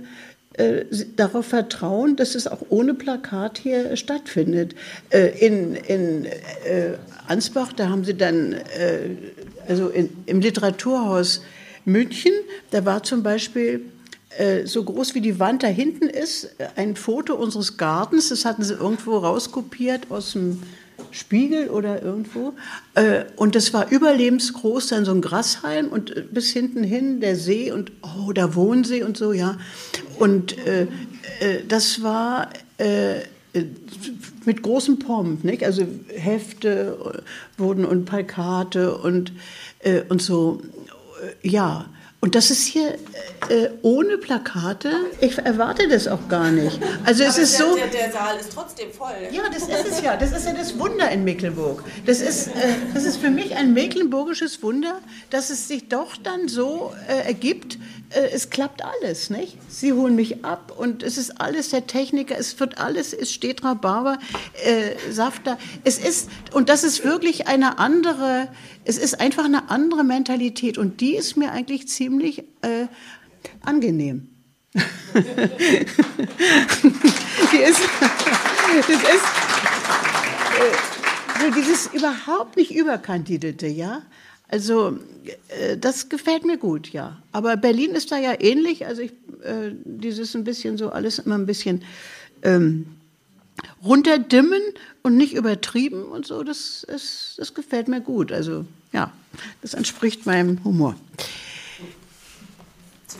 S3: äh, darauf vertrauen, dass es auch ohne Plakat hier stattfindet. Äh, in in äh, Ansbach, da haben sie dann, äh, also in, im Literaturhaus München, da war zum Beispiel äh, so groß wie die Wand da hinten ist, ein Foto unseres Gartens, das hatten sie irgendwo rauskopiert aus dem Spiegel oder irgendwo. Äh, und das war überlebensgroß, dann so ein Grashalm und bis hinten hin der See und oh, da wohnen sie und so, ja. Und äh, äh, das war äh, mit großem Pomp, nicht? Also Hefte wurden und Plakate und, äh, und so. Ja, und das ist hier äh, ohne Plakate. Ich erwarte das auch gar nicht. Also es ist
S2: der,
S3: so.
S2: Der, der, Saal ist trotzdem voll.
S3: Ja, das ist es ja. Das ist ja das Wunder in Mecklenburg. Das ist, äh, das ist für mich ein mecklenburgisches Wunder, dass es sich doch dann so äh, ergibt. Äh, es klappt alles, nicht? Sie holen mich ab und es ist alles der Techniker. Es wird alles. Es steht Rhabarber, äh, Saft da. Es ist und das ist wirklich eine andere. Es ist einfach eine andere Mentalität und die ist mir eigentlich ziemlich äh, angenehm. die ist, das ist äh, dieses überhaupt nicht überkandidierte, ja. Also äh, das gefällt mir gut, ja. Aber Berlin ist da ja ähnlich. Also ich, äh, dieses ein bisschen so alles immer ein bisschen ähm, runterdimmen und nicht übertrieben und so, das, ist, das gefällt mir gut. Also ja, das entspricht meinem Humor.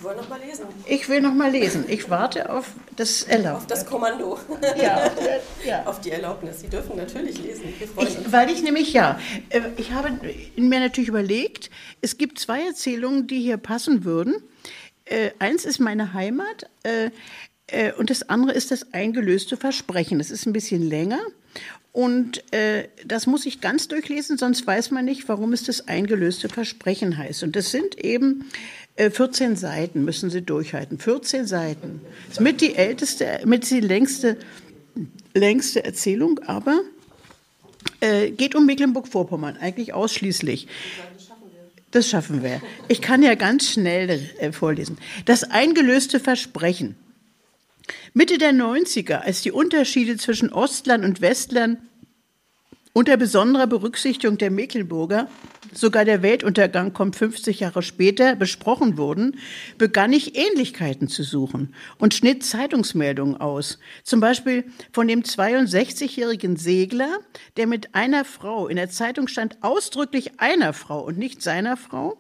S2: Sie wollen noch mal lesen?
S3: Ich will noch mal lesen. Ich warte auf das Erlaubnis.
S2: Auf das Kommando.
S3: Ja, auf, der, ja.
S2: auf die Erlaubnis. Sie dürfen natürlich lesen. Wir
S3: freuen ich, uns. Weil ich nämlich, ja, äh, ich habe mir natürlich überlegt, es gibt zwei Erzählungen, die hier passen würden. Äh, eins ist meine Heimat. Äh, äh, und das andere ist das eingelöste Versprechen. Das ist ein bisschen länger. Und äh, das muss ich ganz durchlesen, sonst weiß man nicht, warum es das eingelöste Versprechen heißt. Und das sind eben äh, 14 Seiten, müssen Sie durchhalten. 14 Seiten. Ist mit die älteste, mit die längste, längste Erzählung, aber äh, geht um Mecklenburg-Vorpommern, eigentlich ausschließlich. Das schaffen wir. Ich kann ja ganz schnell äh, vorlesen. Das eingelöste Versprechen. Mitte der 90er, als die Unterschiede zwischen Ostlern und Westlern unter besonderer Berücksichtigung der Mecklenburger, sogar der Weltuntergang kommt 50 Jahre später, besprochen wurden, begann ich Ähnlichkeiten zu suchen und schnitt Zeitungsmeldungen aus. Zum Beispiel von dem 62-jährigen Segler, der mit einer Frau, in der Zeitung stand ausdrücklich einer Frau und nicht seiner Frau,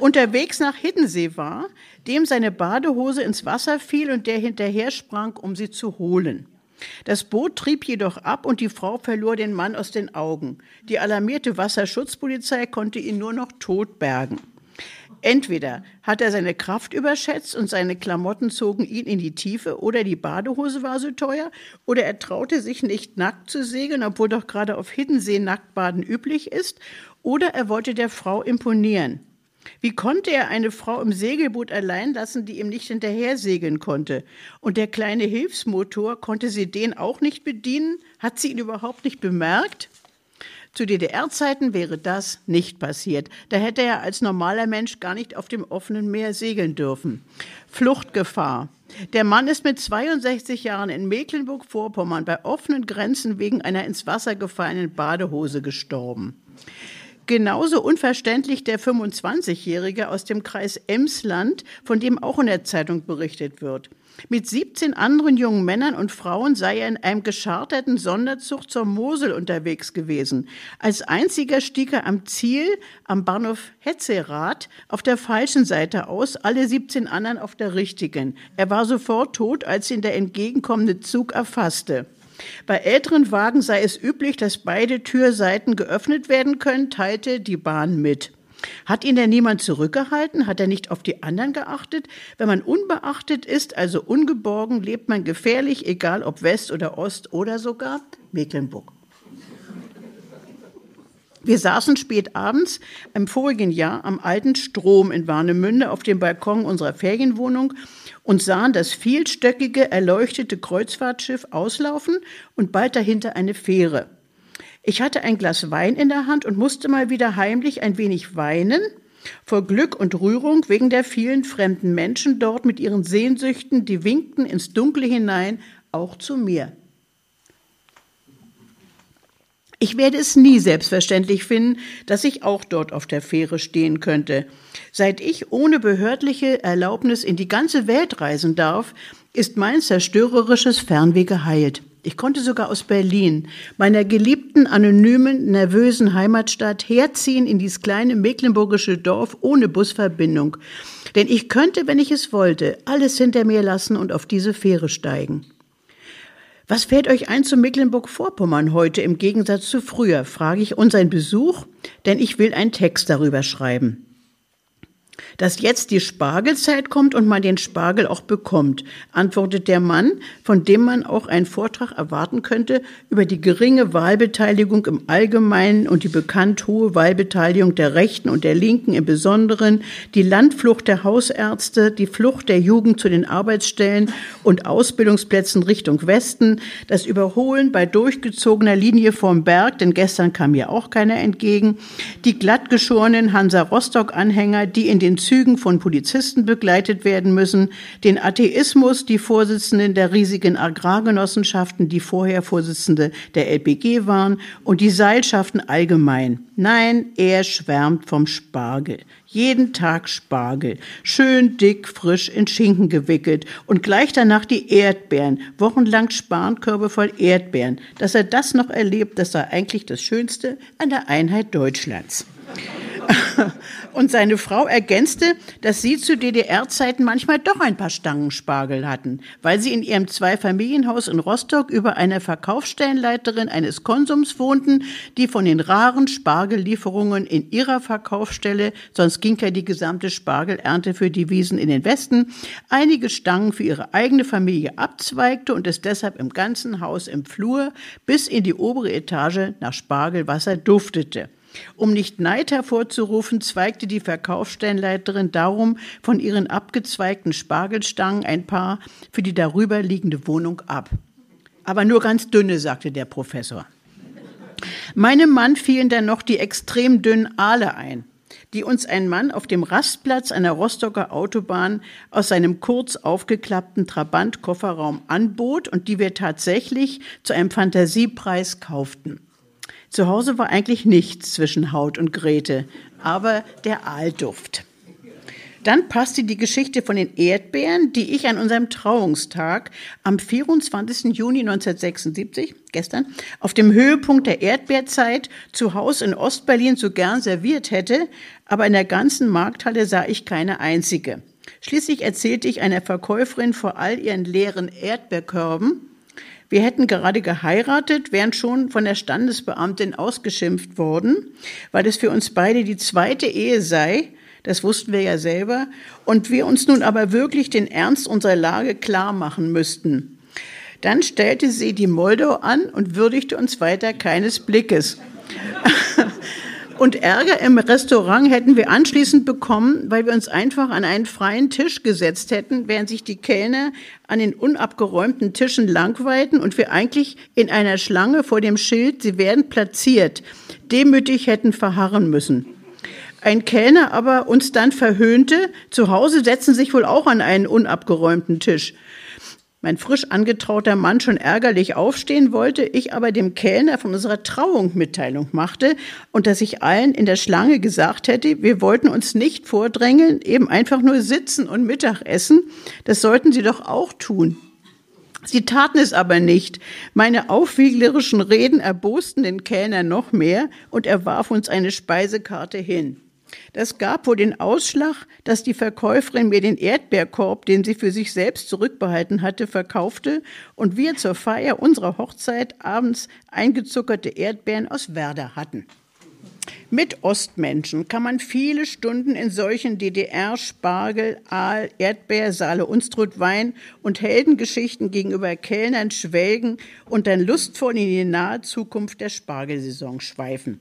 S3: unterwegs nach Hiddensee war, dem seine Badehose ins Wasser fiel und der hinterher sprang, um sie zu holen. Das Boot trieb jedoch ab und die Frau verlor den Mann aus den Augen. Die alarmierte Wasserschutzpolizei konnte ihn nur noch tot bergen. Entweder hat er seine Kraft überschätzt und seine Klamotten zogen ihn in die Tiefe, oder die Badehose war so teuer, oder er traute sich nicht nackt zu segeln, obwohl doch gerade auf Hiddensee Nacktbaden üblich ist, oder er wollte der Frau imponieren. Wie konnte er eine Frau im Segelboot allein lassen, die ihm nicht hinterher segeln konnte? Und der kleine Hilfsmotor, konnte sie den auch nicht bedienen? Hat sie ihn überhaupt nicht bemerkt? Zu DDR-Zeiten wäre das nicht passiert. Da hätte er als normaler Mensch gar nicht auf dem offenen Meer segeln dürfen. Fluchtgefahr. Der Mann ist mit 62 Jahren in Mecklenburg-Vorpommern bei offenen Grenzen wegen einer ins Wasser gefallenen Badehose gestorben. Genauso unverständlich der 25-Jährige aus dem Kreis Emsland, von dem auch in der Zeitung berichtet wird. Mit 17 anderen jungen Männern und Frauen sei er in einem gescharterten Sonderzug zur Mosel unterwegs gewesen. Als einziger stieg er am Ziel am Bahnhof Hetzerath auf der falschen Seite aus, alle 17 anderen auf der richtigen. Er war sofort tot, als ihn der entgegenkommende Zug erfasste. Bei älteren Wagen sei es üblich, dass beide Türseiten geöffnet werden können, teilte die Bahn mit. Hat ihn denn niemand zurückgehalten? Hat er nicht auf die anderen geachtet? Wenn man unbeachtet ist, also ungeborgen, lebt man gefährlich, egal ob West oder Ost oder sogar Mecklenburg. Wir saßen spät abends im vorigen Jahr am alten Strom in Warnemünde auf dem Balkon unserer Ferienwohnung und sahen das vielstöckige, erleuchtete Kreuzfahrtschiff auslaufen und bald dahinter eine Fähre. Ich hatte ein Glas Wein in der Hand und musste mal wieder heimlich ein wenig weinen, vor Glück und Rührung wegen der vielen fremden Menschen dort mit ihren Sehnsüchten, die winkten ins Dunkle hinein, auch zu mir. Ich werde es nie selbstverständlich finden, dass ich auch dort auf der Fähre stehen könnte. Seit ich ohne behördliche Erlaubnis in die ganze Welt reisen darf, ist mein zerstörerisches Fernweh geheilt. Ich konnte sogar aus Berlin, meiner geliebten, anonymen, nervösen Heimatstadt, herziehen in dieses kleine mecklenburgische Dorf ohne Busverbindung. Denn ich könnte, wenn ich es wollte, alles hinter mir lassen und auf diese Fähre steigen. Was fällt euch ein zu Mecklenburg-Vorpommern heute im Gegensatz zu früher, frage ich unseren Besuch, denn ich will einen Text darüber schreiben dass jetzt die Spargelzeit kommt und man den Spargel auch bekommt, antwortet der Mann, von dem man auch einen Vortrag erwarten könnte über die geringe Wahlbeteiligung im Allgemeinen und die bekannt hohe Wahlbeteiligung der Rechten und der Linken im Besonderen, die Landflucht der Hausärzte, die Flucht der Jugend zu den Arbeitsstellen und Ausbildungsplätzen Richtung Westen, das Überholen bei durchgezogener Linie vorm Berg, denn gestern kam ja auch keiner entgegen, die glattgeschorenen Hansa-Rostock-Anhänger, die in den Zügen von Polizisten begleitet werden müssen, den Atheismus, die Vorsitzenden der riesigen Agrargenossenschaften, die vorher Vorsitzende der LPG waren, und die Seilschaften allgemein. Nein, er schwärmt vom Spargel. Jeden Tag Spargel. Schön dick, frisch in Schinken gewickelt. Und gleich danach die Erdbeeren. Wochenlang Sparnkörbe voll Erdbeeren. Dass er das noch erlebt, das sei eigentlich das Schönste an der Einheit Deutschlands. Und seine Frau ergänzte, dass sie zu DDR-Zeiten manchmal doch ein paar Stangen Spargel hatten, weil sie in ihrem Zweifamilienhaus in Rostock über einer Verkaufsstellenleiterin eines Konsums wohnten, die von den raren Spargellieferungen in ihrer Verkaufsstelle, sonst ging ja die gesamte Spargelernte für die Wiesen in den Westen, einige Stangen für ihre eigene Familie abzweigte und es deshalb im ganzen Haus im Flur bis in die obere Etage nach Spargelwasser duftete. Um nicht Neid hervorzurufen, zweigte die Verkaufsstellenleiterin darum von ihren abgezweigten Spargelstangen ein paar für die darüber liegende Wohnung ab. Aber nur ganz dünne, sagte der Professor. Meinem Mann fielen dann noch die extrem dünnen Aale ein, die uns ein Mann auf dem Rastplatz einer Rostocker Autobahn aus seinem kurz aufgeklappten Trabant-Kofferraum anbot und die wir tatsächlich zu einem Fantasiepreis kauften. Zu Hause war eigentlich nichts zwischen Haut und Grete, aber der Aalduft. Dann passte die Geschichte von den Erdbeeren, die ich an unserem Trauungstag am 24. Juni 1976, gestern, auf dem Höhepunkt der Erdbeerzeit zu Hause in Ostberlin so gern serviert hätte, aber in der ganzen Markthalle sah ich keine einzige. Schließlich erzählte ich einer Verkäuferin vor all ihren leeren Erdbeerkörben, wir hätten gerade geheiratet, wären schon von der Standesbeamtin ausgeschimpft worden, weil es für uns beide die zweite Ehe sei. Das wussten wir ja selber. Und wir uns nun aber wirklich den Ernst unserer Lage klar machen müssten. Dann stellte sie die Moldau an und würdigte uns weiter keines Blickes. Und Ärger im Restaurant hätten wir anschließend bekommen, weil wir uns einfach an einen freien Tisch gesetzt hätten, während sich die Kellner an den unabgeräumten Tischen langweilten und wir eigentlich in einer Schlange vor dem Schild, sie werden platziert, demütig hätten verharren müssen. Ein Kellner aber uns dann verhöhnte, zu Hause setzen sich wohl auch an einen unabgeräumten Tisch mein frisch angetrauter Mann schon ärgerlich aufstehen wollte, ich aber dem Kellner von unserer Trauung Mitteilung machte und dass ich allen in der Schlange gesagt hätte, wir wollten uns nicht vordrängeln, eben einfach nur sitzen und Mittag essen. Das sollten sie doch auch tun. Sie taten es aber nicht. Meine aufwieglerischen Reden erbosten den Kellner noch mehr und er warf uns eine Speisekarte hin. Das gab wohl den Ausschlag, dass die Verkäuferin mir den Erdbeerkorb, den sie für sich selbst zurückbehalten hatte, verkaufte und wir zur Feier unserer Hochzeit abends eingezuckerte Erdbeeren aus Werder hatten. Mit Ostmenschen kann man viele Stunden in solchen DDR Spargel, Aal, Erdbeer, Saale, Unstrut, Wein und Heldengeschichten gegenüber Kellnern schwelgen und dann lustvoll in die nahe Zukunft der Spargelsaison schweifen.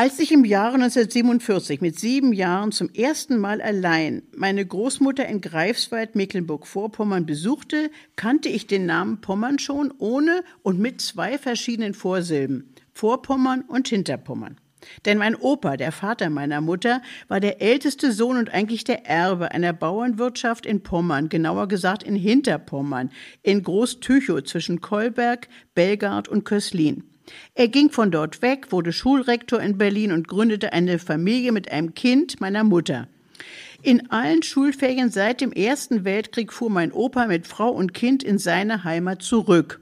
S3: Als ich im Jahre 1947 mit sieben Jahren zum ersten Mal allein meine Großmutter in Greifswald, Mecklenburg-Vorpommern besuchte, kannte ich den Namen Pommern schon ohne und mit zwei verschiedenen Vorsilben, Vorpommern und Hinterpommern. Denn mein Opa, der Vater meiner Mutter, war der älteste Sohn und eigentlich der Erbe einer Bauernwirtschaft in Pommern, genauer gesagt in Hinterpommern, in Großtüchow zwischen Kolberg, Belgard und Köslin. Er ging von dort weg, wurde Schulrektor in Berlin und gründete eine Familie mit einem Kind meiner Mutter. In allen Schulferien seit dem Ersten Weltkrieg fuhr mein Opa mit Frau und Kind in seine Heimat zurück.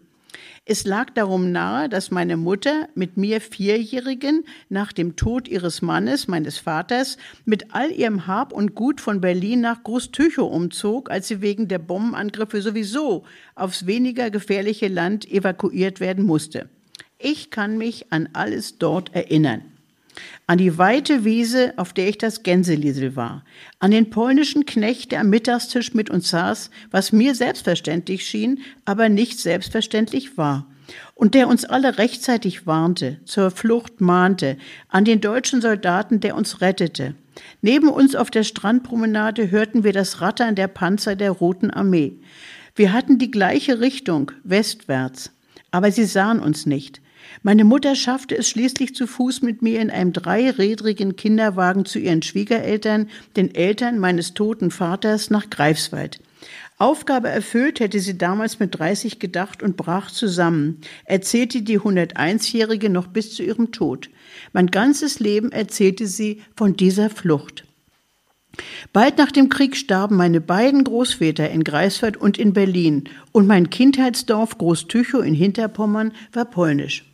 S3: Es lag darum nahe, dass meine Mutter mit mir Vierjährigen nach dem Tod ihres Mannes, meines Vaters, mit all ihrem Hab und Gut von Berlin nach Großtüchow umzog, als sie wegen der Bombenangriffe sowieso aufs weniger gefährliche Land evakuiert werden musste. Ich kann mich an alles dort erinnern an die weite Wiese, auf der ich das Gänseliesel war, an den polnischen Knecht, der am Mittagstisch mit uns saß, was mir selbstverständlich schien, aber nicht selbstverständlich war, und der uns alle rechtzeitig warnte, zur Flucht mahnte, an den deutschen Soldaten, der uns rettete. Neben uns auf der Strandpromenade hörten wir das Rattern der Panzer der Roten Armee. Wir hatten die gleiche Richtung, westwärts, aber sie sahen uns nicht. Meine Mutter schaffte es schließlich zu Fuß mit mir in einem dreirädrigen Kinderwagen zu ihren Schwiegereltern, den Eltern meines toten Vaters, nach Greifswald. Aufgabe erfüllt hätte sie damals mit 30 gedacht und brach zusammen, erzählte die 101-Jährige noch bis zu ihrem Tod. Mein ganzes Leben erzählte sie von dieser Flucht. Bald nach dem Krieg starben meine beiden Großväter in Greifswald und in Berlin, und mein Kindheitsdorf Großtüchow in Hinterpommern war polnisch.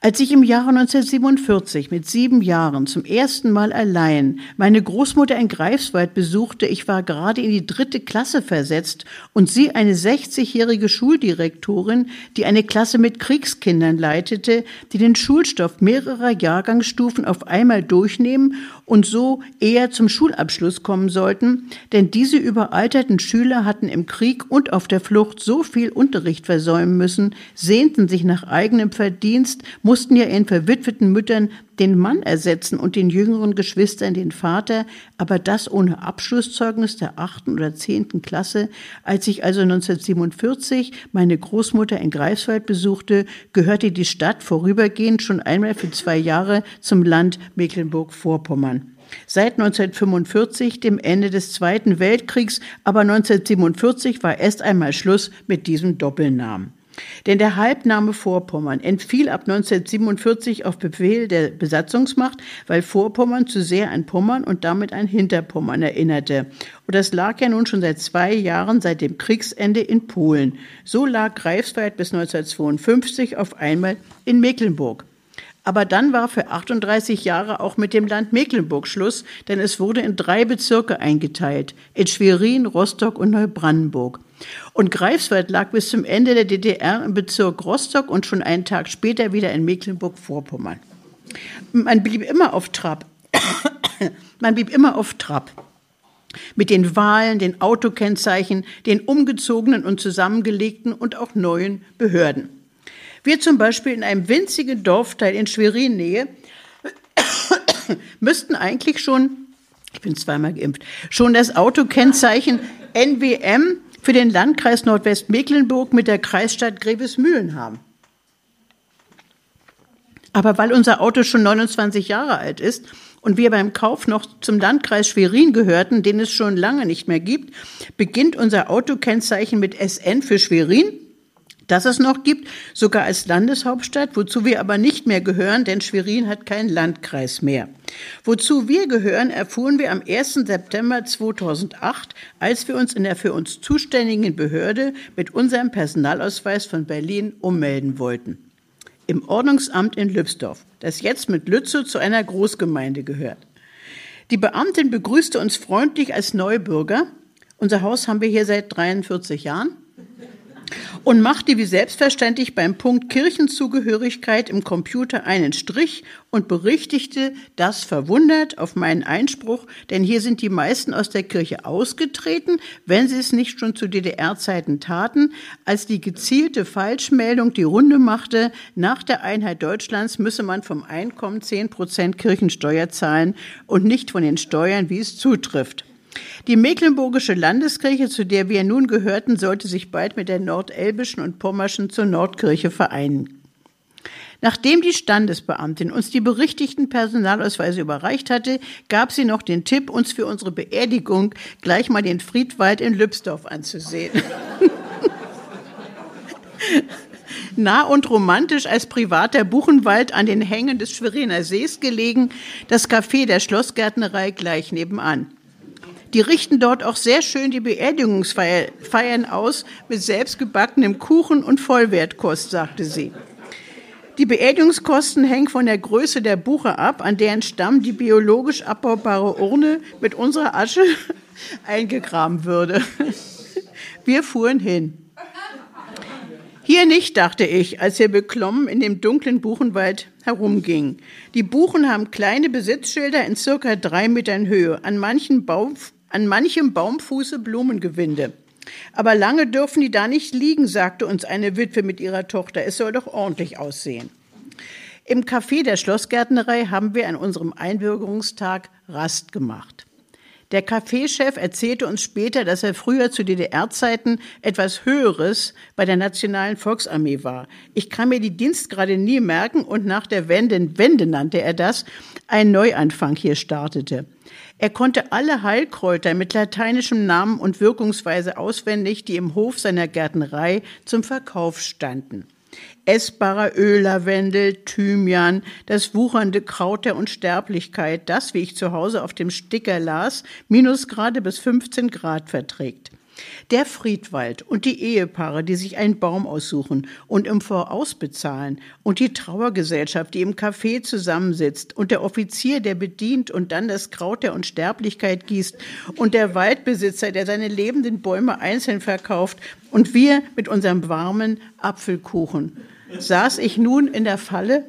S3: Als ich im Jahre 1947 mit sieben Jahren zum ersten Mal allein meine Großmutter in Greifswald besuchte, ich war gerade in die dritte Klasse versetzt und sie eine 60-jährige Schuldirektorin, die eine Klasse mit Kriegskindern leitete, die den Schulstoff mehrerer Jahrgangsstufen auf einmal durchnehmen und so eher zum Schulabschluss kommen sollten, denn diese überalterten Schüler hatten im Krieg und auf der Flucht so viel Unterricht versäumen müssen, sehnten sich nach eigenem Verdienst, mussten ja ihren verwitweten Müttern den Mann ersetzen und den jüngeren Geschwistern den Vater, aber das ohne Abschlusszeugnis der achten oder zehnten Klasse. Als ich also 1947 meine Großmutter in Greifswald besuchte, gehörte die Stadt vorübergehend schon einmal für zwei Jahre zum Land Mecklenburg-Vorpommern. Seit 1945, dem Ende des Zweiten Weltkriegs, aber 1947 war erst einmal Schluss mit diesem Doppelnamen. Denn der Halbname Vorpommern entfiel ab 1947 auf Befehl der Besatzungsmacht, weil Vorpommern zu sehr an Pommern und damit an Hinterpommern erinnerte. Und das lag ja nun schon seit zwei Jahren seit dem Kriegsende in Polen. So lag Greifswald bis 1952 auf einmal in Mecklenburg. Aber dann war für 38 Jahre auch mit dem Land Mecklenburg Schluss, denn es wurde in drei Bezirke eingeteilt, in Schwerin, Rostock und Neubrandenburg. Und Greifswald lag bis zum Ende der DDR im Bezirk Rostock und schon einen Tag später wieder in Mecklenburg-Vorpommern. Man blieb immer auf Trab. Man blieb immer auf Trab. Mit den Wahlen, den Autokennzeichen, den umgezogenen und zusammengelegten und auch neuen Behörden. Wir zum Beispiel in einem winzigen Dorfteil in Schwerin-Nähe müssten eigentlich schon, ich bin zweimal geimpft, schon das Autokennzeichen NWM für den Landkreis Nordwestmecklenburg mit der Kreisstadt Grevesmühlen haben. Aber weil unser Auto schon 29 Jahre alt ist und wir beim Kauf noch zum Landkreis Schwerin gehörten, den es schon lange nicht mehr gibt, beginnt unser Autokennzeichen mit SN für Schwerin das es noch gibt, sogar als Landeshauptstadt, wozu wir aber nicht mehr gehören, denn Schwerin hat keinen Landkreis mehr. Wozu wir gehören, erfuhren wir am 1. September 2008, als wir uns in der für uns zuständigen Behörde mit unserem Personalausweis von Berlin ummelden wollten. Im Ordnungsamt in Lübsdorf, das jetzt mit Lützow zu einer Großgemeinde gehört. Die Beamtin begrüßte uns freundlich als Neubürger. Unser Haus haben wir hier seit 43 Jahren und machte wie selbstverständlich beim Punkt Kirchenzugehörigkeit im Computer einen Strich und berichtigte das verwundert auf meinen Einspruch, denn hier sind die meisten aus der Kirche ausgetreten, wenn sie es nicht schon zu DDR-Zeiten taten, als die gezielte Falschmeldung die Runde machte, nach der Einheit Deutschlands müsse man vom Einkommen 10 Prozent Kirchensteuer zahlen und nicht von den Steuern, wie es zutrifft. Die Mecklenburgische Landeskirche, zu der wir nun gehörten, sollte sich bald mit der Nordelbischen und Pommerschen zur Nordkirche vereinen. Nachdem die Standesbeamtin uns die berichtigten Personalausweise überreicht hatte, gab sie noch den Tipp, uns für unsere Beerdigung gleich mal den Friedwald in Lübsdorf anzusehen. nah und romantisch als privater Buchenwald an den Hängen des Schweriner Sees gelegen, das Café der Schlossgärtnerei gleich nebenan. Die richten dort auch sehr schön die Beerdigungsfeiern aus mit selbstgebackenem Kuchen und Vollwertkost, sagte sie. Die Beerdigungskosten hängen von der Größe der Buche ab, an deren Stamm die biologisch abbaubare Urne mit unserer Asche eingegraben würde. Wir fuhren hin. Hier nicht, dachte ich, als wir beklommen in dem dunklen Buchenwald herumgingen. Die Buchen haben kleine Besitzschilder in circa drei Metern Höhe, an, manchen Baum, an manchem Baumfuße Blumengewinde. Aber lange dürfen die da nicht liegen, sagte uns eine Witwe mit ihrer Tochter. Es soll doch ordentlich aussehen. Im Café der Schlossgärtnerei haben wir an unserem Einbürgerungstag Rast gemacht. Der Kaffeechef erzählte uns später, dass er früher zu DDR-Zeiten etwas Höheres bei der Nationalen Volksarmee war. Ich kann mir die Dienstgrade nie merken und nach der Wende, Wende nannte er das, ein Neuanfang hier startete. Er konnte alle Heilkräuter mit lateinischem Namen und Wirkungsweise auswendig, die im Hof seiner Gärtnerei zum Verkauf standen essbarer Öllavendel, Thymian, das wuchernde Kraut der Unsterblichkeit, das, wie ich zu Hause auf dem Sticker las, Minusgrade bis 15 Grad verträgt. Der Friedwald und die Ehepaare, die sich einen Baum aussuchen und im Voraus bezahlen, und die Trauergesellschaft, die im Café zusammensitzt, und der Offizier, der bedient und dann das Kraut der Unsterblichkeit gießt, und der Waldbesitzer, der seine lebenden Bäume einzeln verkauft, und wir mit unserem warmen Apfelkuchen. Saß ich nun in der Falle,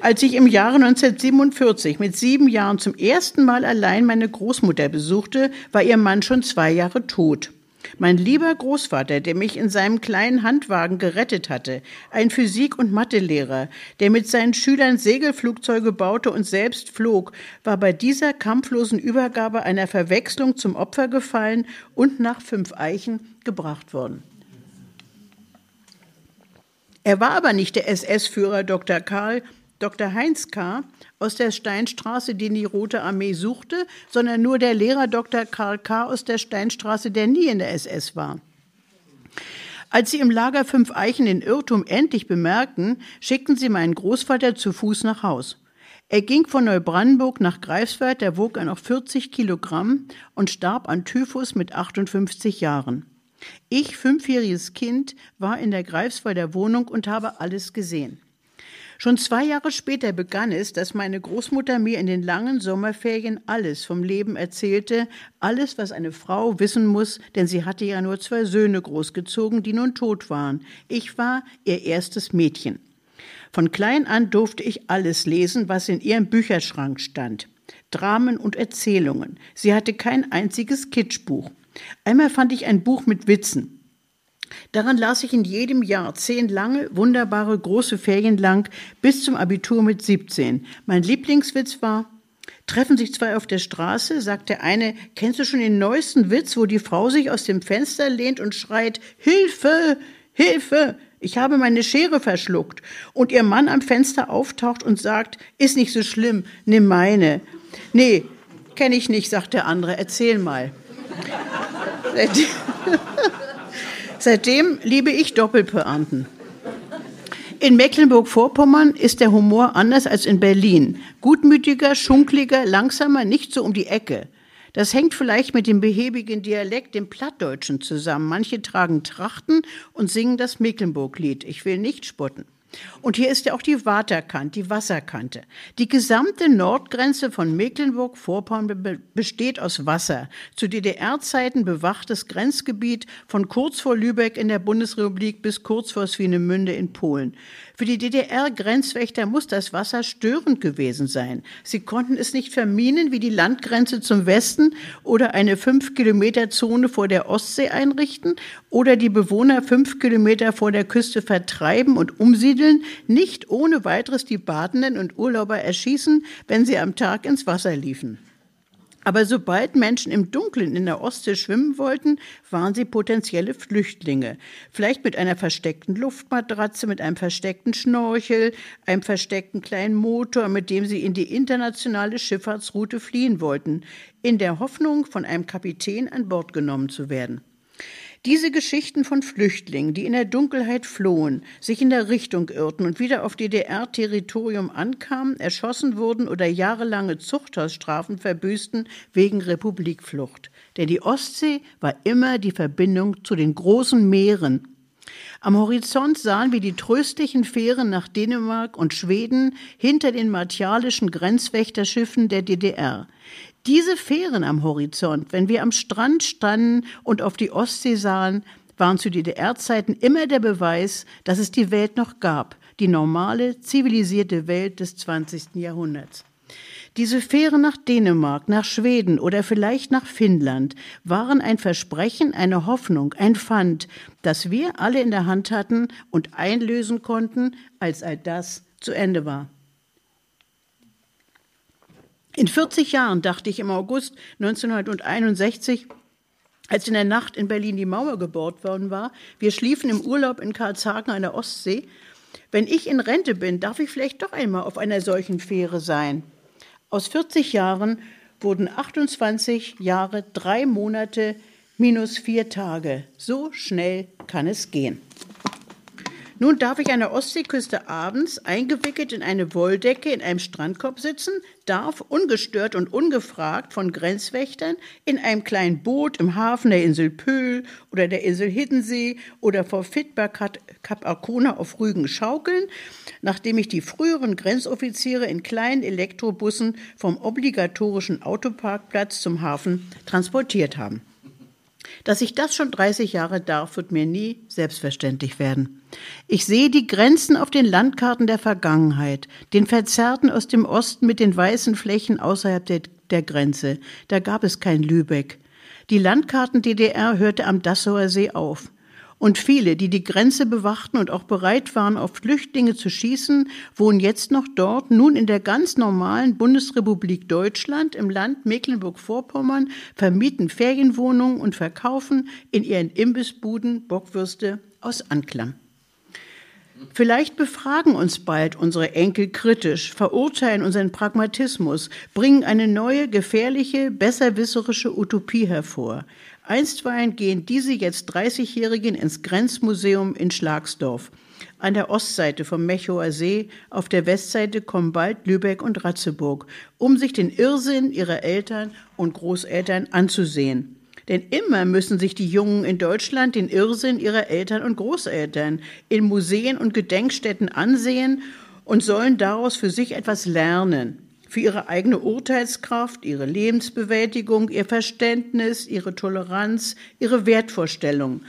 S3: als ich im Jahre 1947 mit sieben Jahren zum ersten Mal allein meine Großmutter besuchte, war ihr Mann schon zwei Jahre tot. Mein lieber Großvater, der mich in seinem kleinen Handwagen gerettet hatte, ein Physik- und Mathelehrer, der mit seinen Schülern Segelflugzeuge baute und selbst flog, war bei dieser kampflosen Übergabe einer Verwechslung zum Opfer gefallen und nach fünf Eichen gebracht worden. Er war aber nicht der SS-Führer Dr. Karl, Dr. Heinz K. aus der Steinstraße, den die Rote Armee suchte, sondern nur der Lehrer Dr. Karl K. aus der Steinstraße, der nie in der SS war. Als sie im Lager Fünf Eichen den Irrtum endlich bemerkten, schickten sie meinen Großvater zu Fuß nach Haus. Er ging von Neubrandenburg nach Greifswald, da wog er noch 40 Kilogramm und starb an Typhus mit 58 Jahren. Ich, fünfjähriges Kind, war in der Greifswalder Wohnung und habe alles gesehen. Schon zwei Jahre später begann es, dass meine Großmutter mir in den langen Sommerferien alles vom Leben erzählte, alles, was eine Frau wissen muss, denn sie hatte ja nur zwei Söhne großgezogen, die nun tot waren. Ich war ihr erstes Mädchen. Von klein an durfte ich alles lesen, was in ihrem Bücherschrank stand. Dramen und Erzählungen. Sie hatte kein einziges Kitschbuch. Einmal fand ich ein Buch mit Witzen. Daran las ich in jedem Jahr zehn lange, wunderbare, große Ferien lang bis zum Abitur mit 17. Mein Lieblingswitz war, treffen sich zwei auf der Straße, sagt der eine, kennst du schon den neuesten Witz, wo die Frau sich aus dem Fenster lehnt und schreit, Hilfe, Hilfe, ich habe meine Schere verschluckt. Und ihr Mann am Fenster auftaucht und sagt, ist nicht so schlimm, nimm meine. Nee, kenne ich nicht, sagt der andere, erzähl mal. Seitdem, seitdem liebe ich Doppelpointen. In Mecklenburg-Vorpommern ist der Humor anders als in Berlin. Gutmütiger, schunkliger, langsamer, nicht so um die Ecke. Das hängt vielleicht mit dem behäbigen Dialekt, dem Plattdeutschen zusammen. Manche tragen Trachten und singen das Mecklenburg-Lied. Ich will nicht spotten. Und hier ist ja auch die Waterkant, die Wasserkante. Die gesamte Nordgrenze von Mecklenburg-Vorpommern besteht aus Wasser. Zu DDR-Zeiten bewachtes Grenzgebiet von kurz vor Lübeck in der Bundesrepublik bis kurz vor Swinemünde in Polen. Für die DDR-Grenzwächter muss das Wasser störend gewesen sein. Sie konnten es nicht verminen wie die Landgrenze zum Westen oder eine fünf Kilometer Zone vor der Ostsee einrichten oder die Bewohner fünf Kilometer vor der Küste vertreiben und umsiedeln, nicht ohne weiteres die Badenden und Urlauber erschießen, wenn sie am Tag ins Wasser liefen. Aber sobald Menschen im Dunkeln in der Ostsee schwimmen wollten, waren sie potenzielle Flüchtlinge. Vielleicht mit einer versteckten Luftmatratze, mit einem versteckten Schnorchel, einem versteckten kleinen Motor, mit dem sie in die internationale Schifffahrtsroute fliehen wollten, in der Hoffnung, von einem Kapitän an Bord genommen zu werden. Diese Geschichten von Flüchtlingen, die in der Dunkelheit flohen, sich in der Richtung irrten und wieder auf DDR-Territorium ankamen, erschossen wurden oder jahrelange Zuchthausstrafen verbüßten wegen Republikflucht. Denn die Ostsee war immer die Verbindung zu den großen Meeren am Horizont sahen wir die tröstlichen Fähren nach Dänemark und Schweden hinter den martialischen Grenzwächterschiffen der DDR. Diese Fähren am Horizont, wenn wir am Strand standen und auf die Ostsee sahen, waren zu DDR-Zeiten immer der Beweis, dass es die Welt noch gab, die normale, zivilisierte Welt des 20. Jahrhunderts. Diese Fähren nach Dänemark, nach Schweden oder vielleicht nach Finnland waren ein Versprechen, eine Hoffnung, ein Pfand, das wir alle in der Hand hatten und einlösen konnten, als all das zu Ende war. In 40 Jahren dachte ich im August 1961, als in der Nacht in Berlin die Mauer gebaut worden war, wir schliefen im Urlaub in Karlshagen an der Ostsee, wenn ich in Rente bin, darf ich vielleicht doch einmal auf einer solchen Fähre sein. Aus 40 Jahren wurden 28 Jahre, drei Monate minus vier Tage. So schnell kann es gehen. Nun darf ich an der Ostseeküste abends eingewickelt in eine Wolldecke in einem Strandkorb sitzen, darf ungestört und ungefragt von Grenzwächtern in einem kleinen Boot im Hafen der Insel Pöhl oder der Insel Hiddensee oder vor Fitbar Kap Arkona auf Rügen schaukeln, nachdem ich die früheren Grenzoffiziere in kleinen Elektrobussen vom obligatorischen Autoparkplatz zum Hafen transportiert haben. Dass ich das schon 30 Jahre darf, wird mir nie selbstverständlich werden. Ich sehe die Grenzen auf den Landkarten der Vergangenheit, den Verzerrten aus dem Osten mit den weißen Flächen außerhalb der, der Grenze. Da gab es kein Lübeck. Die Landkarten DDR hörte am Dassauer See auf. Und viele, die die Grenze bewachten und auch bereit waren, auf Flüchtlinge zu schießen, wohnen jetzt noch dort, nun in der ganz normalen Bundesrepublik Deutschland im Land Mecklenburg-Vorpommern, vermieten Ferienwohnungen und verkaufen in ihren Imbissbuden Bockwürste aus Anklam. Vielleicht befragen uns bald unsere Enkel kritisch, verurteilen unseren Pragmatismus, bringen eine neue, gefährliche, besserwisserische Utopie hervor. Einstweilen gehen diese jetzt 30-Jährigen ins Grenzmuseum in Schlagsdorf. An der Ostseite vom Mechower See, auf der Westseite kommen bald Lübeck und Ratzeburg, um sich den Irrsinn ihrer Eltern und Großeltern anzusehen. Denn immer müssen sich die Jungen in Deutschland den Irrsinn ihrer Eltern und Großeltern in Museen und Gedenkstätten ansehen und sollen daraus für sich etwas lernen für ihre eigene Urteilskraft, ihre Lebensbewältigung, ihr Verständnis, ihre Toleranz, ihre Wertvorstellung.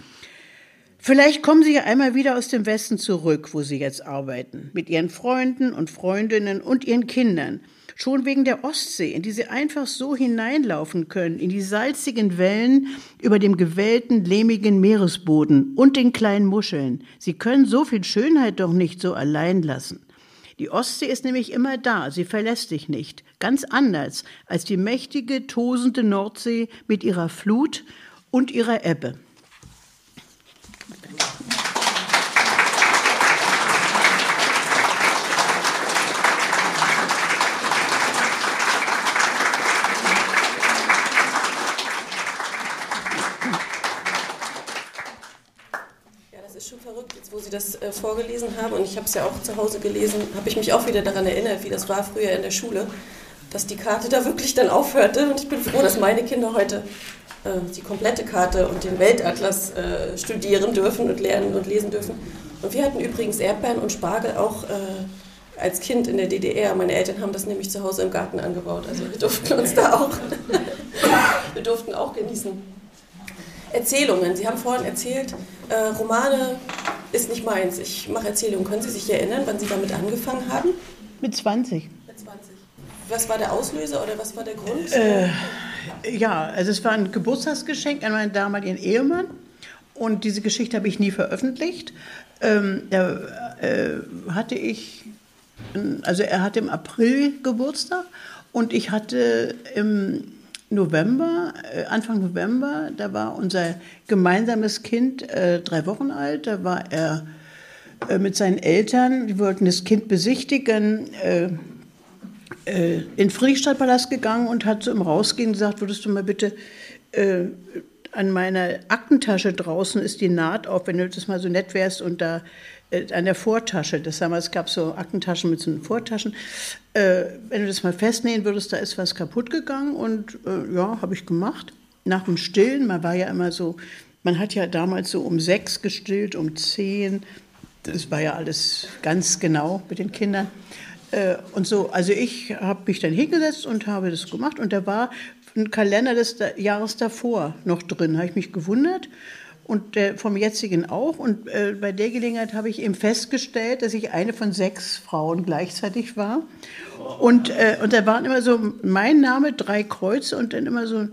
S3: Vielleicht kommen Sie ja einmal wieder aus dem Westen zurück, wo Sie jetzt arbeiten, mit Ihren Freunden und Freundinnen und Ihren Kindern. Schon wegen der Ostsee, in die Sie einfach so hineinlaufen können, in die salzigen Wellen über dem gewellten, lehmigen Meeresboden und den kleinen Muscheln. Sie können so viel Schönheit doch nicht so allein lassen. Die Ostsee ist nämlich immer da, sie verlässt sich nicht. Ganz anders als die mächtige, tosende Nordsee mit ihrer Flut und ihrer Ebbe.
S2: Sie vorgelesen haben, und ich habe es ja auch zu Hause gelesen, habe ich mich auch wieder daran erinnert, wie das war früher in der Schule, dass die Karte da wirklich dann aufhörte. Und ich bin froh, dass meine Kinder heute äh, die komplette Karte und den Weltatlas äh, studieren dürfen und lernen und lesen dürfen. Und wir hatten übrigens Erdbeeren und Spargel auch äh, als Kind in der DDR. Meine Eltern haben das nämlich zu Hause im Garten angebaut. Also wir durften uns da auch, wir durften auch genießen. Erzählungen. Sie haben vorhin erzählt, äh, Romane ist nicht meins. Ich mache Erzählungen. Können Sie sich erinnern, wann Sie damit angefangen haben?
S3: Mit 20.
S2: Mit 20. Was war der Auslöser oder was war der Grund?
S3: Äh, ja, also es war ein Geburtstagsgeschenk an meinen damaligen Ehemann. Und diese Geschichte habe ich nie veröffentlicht. Ähm, da äh, hatte ich, also er hatte im April Geburtstag und ich hatte im November, äh, Anfang November, da war unser gemeinsames Kind äh, drei Wochen alt. Da war er äh, mit seinen Eltern, die wollten das Kind besichtigen, äh, äh, in Friedrichstadtpalast gegangen und hat so im Rausgehen gesagt, würdest du mal bitte äh, an meiner Aktentasche draußen ist die Naht auf, wenn du das mal so nett wärst und da äh, an der Vortasche, das damals gab so Aktentaschen mit so Vortaschen, äh, wenn du das mal festnähen würdest, da ist was kaputt gegangen und äh, ja, habe ich gemacht. Nach dem Stillen, man war ja immer so, man hat ja damals so um sechs gestillt, um zehn, das war ja alles ganz genau mit den Kindern. Äh, und so, also ich habe mich dann hingesetzt und habe das gemacht. Und da war ein Kalender des Jahres davor noch drin, habe ich mich gewundert und äh, vom jetzigen auch. Und äh, bei der Gelegenheit habe ich eben festgestellt, dass ich eine von sechs Frauen gleichzeitig war. Und, äh, und da waren immer so mein Name, drei Kreuze und dann immer so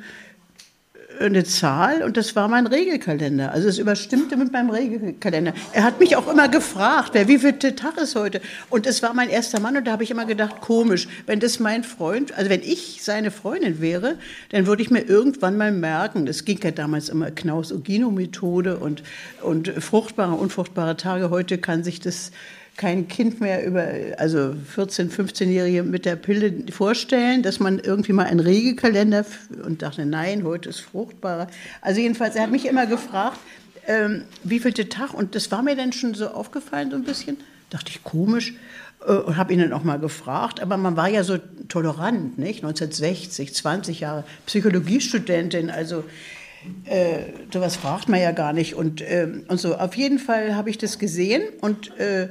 S3: eine Zahl und das war mein Regelkalender. Also es überstimmte mit meinem Regelkalender. Er hat mich auch immer gefragt, wer wie viel Tag ist heute? Und es war mein erster Mann und da habe ich immer gedacht, komisch, wenn das mein Freund, also wenn ich seine Freundin wäre, dann würde ich mir irgendwann mal merken, das ging ja damals immer Knaus-Ogino-Methode und, und fruchtbare, unfruchtbare Tage. Heute kann sich das kein Kind mehr über, also 14-, 15-Jährige mit der Pille vorstellen, dass man irgendwie mal einen Regelkalender und dachte, nein, heute ist fruchtbarer. Also jedenfalls, er hat mich immer gefragt, ähm, wie viel der Tag und das war mir dann schon so aufgefallen so ein bisschen. Dachte ich, komisch äh, und habe ihn dann auch mal gefragt, aber man war ja so tolerant, nicht? 1960, 20 Jahre Psychologiestudentin, also äh, sowas fragt man ja gar nicht und, äh, und so. Auf jeden Fall habe ich das gesehen und äh,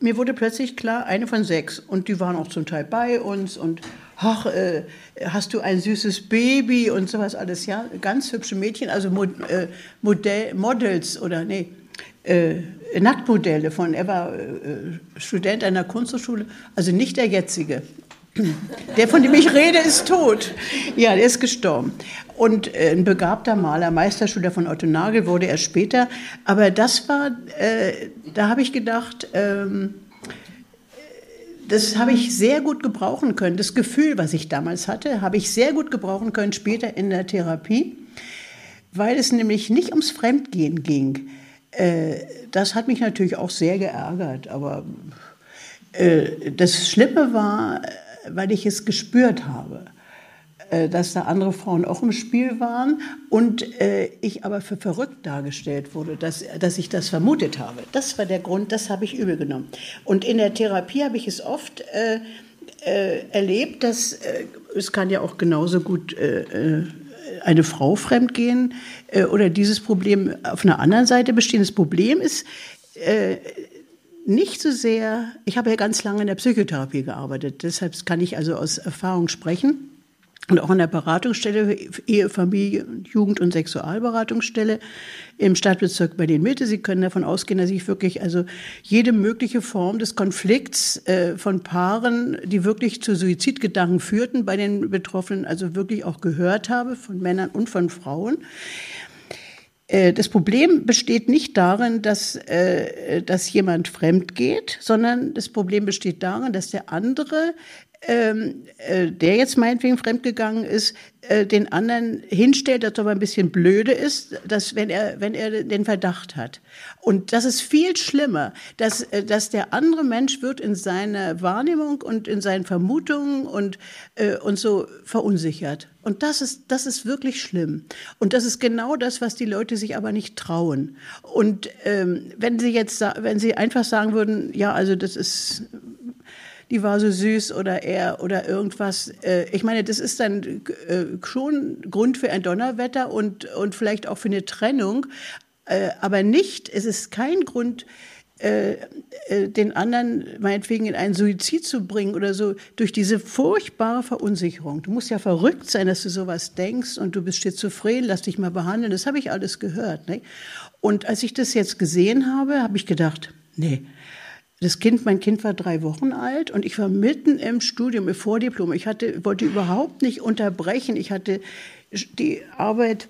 S3: mir wurde plötzlich klar, eine von sechs. Und die waren auch zum Teil bei uns und, ach, äh, hast du ein süßes Baby und sowas alles, ja. Ganz hübsche Mädchen, also Mod, äh, Modell, Models oder, nee, äh, Nacktmodelle von, er war äh, Student einer Kunsthochschule, also nicht der jetzige. Der, von dem ich rede, ist tot. Ja, der ist gestorben. Und äh, ein begabter Maler, Meisterschüler von Otto Nagel wurde er später. Aber das war, äh, da habe ich gedacht, ähm, das habe ich sehr gut gebrauchen können. Das Gefühl, was ich damals hatte, habe ich sehr gut gebrauchen können später in der Therapie, weil es nämlich nicht ums Fremdgehen ging. Äh, das hat mich natürlich auch sehr geärgert. Aber äh, das Schlimme war, weil ich es gespürt habe, äh, dass da andere Frauen auch im Spiel waren und äh, ich aber für verrückt dargestellt wurde, dass, dass ich das vermutet habe. Das war der Grund, das habe ich übel genommen. Und in der Therapie habe ich es oft äh, äh, erlebt, dass äh, es kann ja auch genauso gut äh, eine Frau fremdgehen oder dieses Problem auf einer anderen Seite bestehen. Das Problem ist, nicht so sehr, ich habe ja ganz lange in der Psychotherapie gearbeitet, deshalb kann ich also aus Erfahrung sprechen. Und auch an der Beratungsstelle, Ehe, Familie, Jugend- und Sexualberatungsstelle im Stadtbezirk Berlin-Mitte. Sie können davon ausgehen, dass ich wirklich also jede mögliche Form des Konflikts äh, von Paaren, die wirklich zu Suizidgedanken führten bei den Betroffenen, also wirklich auch gehört habe, von Männern und von Frauen. Äh, das Problem besteht nicht darin, dass, äh, dass jemand fremd geht, sondern das Problem besteht darin, dass der andere ähm, äh, der jetzt meinetwegen fremdgegangen ist, äh, den anderen hinstellt, dass er aber ein bisschen blöde ist, dass wenn er, wenn er den Verdacht hat. Und das ist viel schlimmer, dass, äh, dass der andere Mensch wird in seiner Wahrnehmung und in seinen Vermutungen und, äh, und so verunsichert. Und das ist, das ist wirklich schlimm. Und das ist genau das, was die Leute sich aber nicht trauen. Und ähm, wenn sie jetzt, wenn sie einfach sagen würden, ja, also das ist die war so süß oder er oder irgendwas. Äh, ich meine, das ist dann äh, schon Grund für ein Donnerwetter und, und vielleicht auch für eine Trennung, äh, aber nicht, es ist kein Grund, den anderen meinetwegen in einen Suizid zu bringen oder so, durch diese furchtbare Verunsicherung. Du musst ja verrückt sein, dass du sowas denkst und du bist schizophren, lass dich mal behandeln. Das habe ich alles gehört. Ne? Und als ich das jetzt gesehen habe, habe ich gedacht, nee, das Kind, mein Kind war drei Wochen alt und ich war mitten im Studium, im Vordiplom. Ich hatte, wollte überhaupt nicht unterbrechen. Ich hatte die Arbeit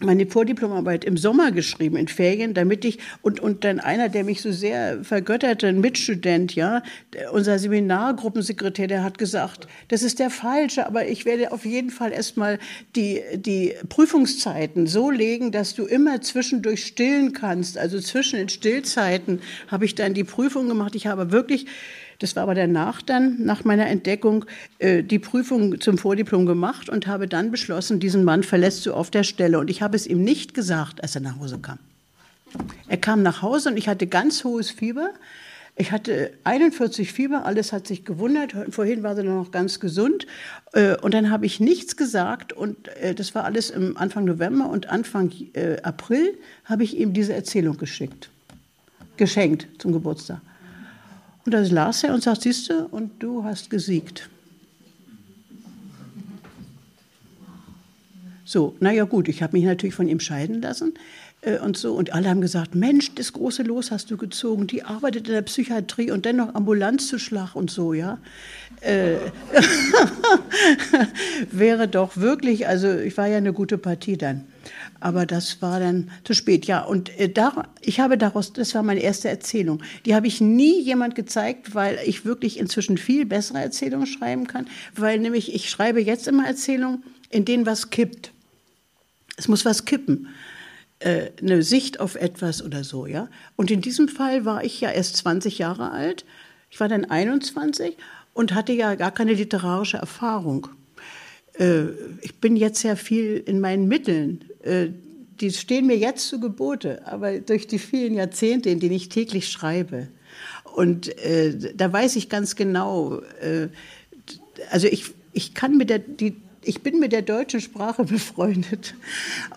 S3: meine Vordiplomarbeit im Sommer geschrieben, in Ferien, damit ich, und, und dann einer, der mich so sehr vergötterte, ein Mitstudent, ja, unser Seminargruppensekretär, der hat gesagt, das ist der falsche, aber ich werde auf jeden Fall erstmal die, die Prüfungszeiten so legen, dass du immer zwischendurch stillen kannst. Also zwischen den Stillzeiten habe ich dann die Prüfung gemacht. Ich habe wirklich Das war aber danach dann, nach meiner Entdeckung, äh, die Prüfung zum Vordiplom gemacht und habe dann beschlossen, diesen Mann verlässt du auf der Stelle. Und ich habe es ihm nicht gesagt, als er nach Hause kam. Er kam nach Hause und ich hatte ganz hohes Fieber. Ich hatte 41 Fieber, alles hat sich gewundert. Vorhin war sie noch ganz gesund. Äh, und dann habe ich nichts gesagt. Und äh, das war alles im Anfang November. Und Anfang April habe ich ihm diese Erzählung geschickt. Geschenkt zum Geburtstag. Und das las er und sagt, siehst du, und du hast gesiegt. So, naja gut, ich habe mich natürlich von ihm scheiden lassen. Äh, und so. Und alle haben gesagt, Mensch, das große Los hast du gezogen. Die arbeitet in der Psychiatrie und dennoch Ambulanz zu Schlag und so, ja. Äh, wäre doch wirklich, also ich war ja eine gute Partie dann. Aber das war dann zu spät, ja. Und äh, da, ich habe daraus, das war meine erste Erzählung. Die habe ich nie jemand gezeigt, weil ich wirklich inzwischen viel bessere Erzählungen schreiben kann. Weil nämlich ich schreibe jetzt immer Erzählungen, in denen was kippt. Es muss was kippen äh, eine Sicht auf etwas oder so, ja. Und in diesem Fall war ich ja erst 20 Jahre alt. Ich war dann 21 und hatte ja gar keine literarische Erfahrung. Äh, ich bin jetzt ja viel in meinen Mitteln. Äh, die stehen mir jetzt zu Gebote, aber durch die vielen Jahrzehnte, in denen ich täglich schreibe. Und äh, da weiß ich ganz genau, also ich, ich kann mit der, die, ich bin mit der deutschen Sprache befreundet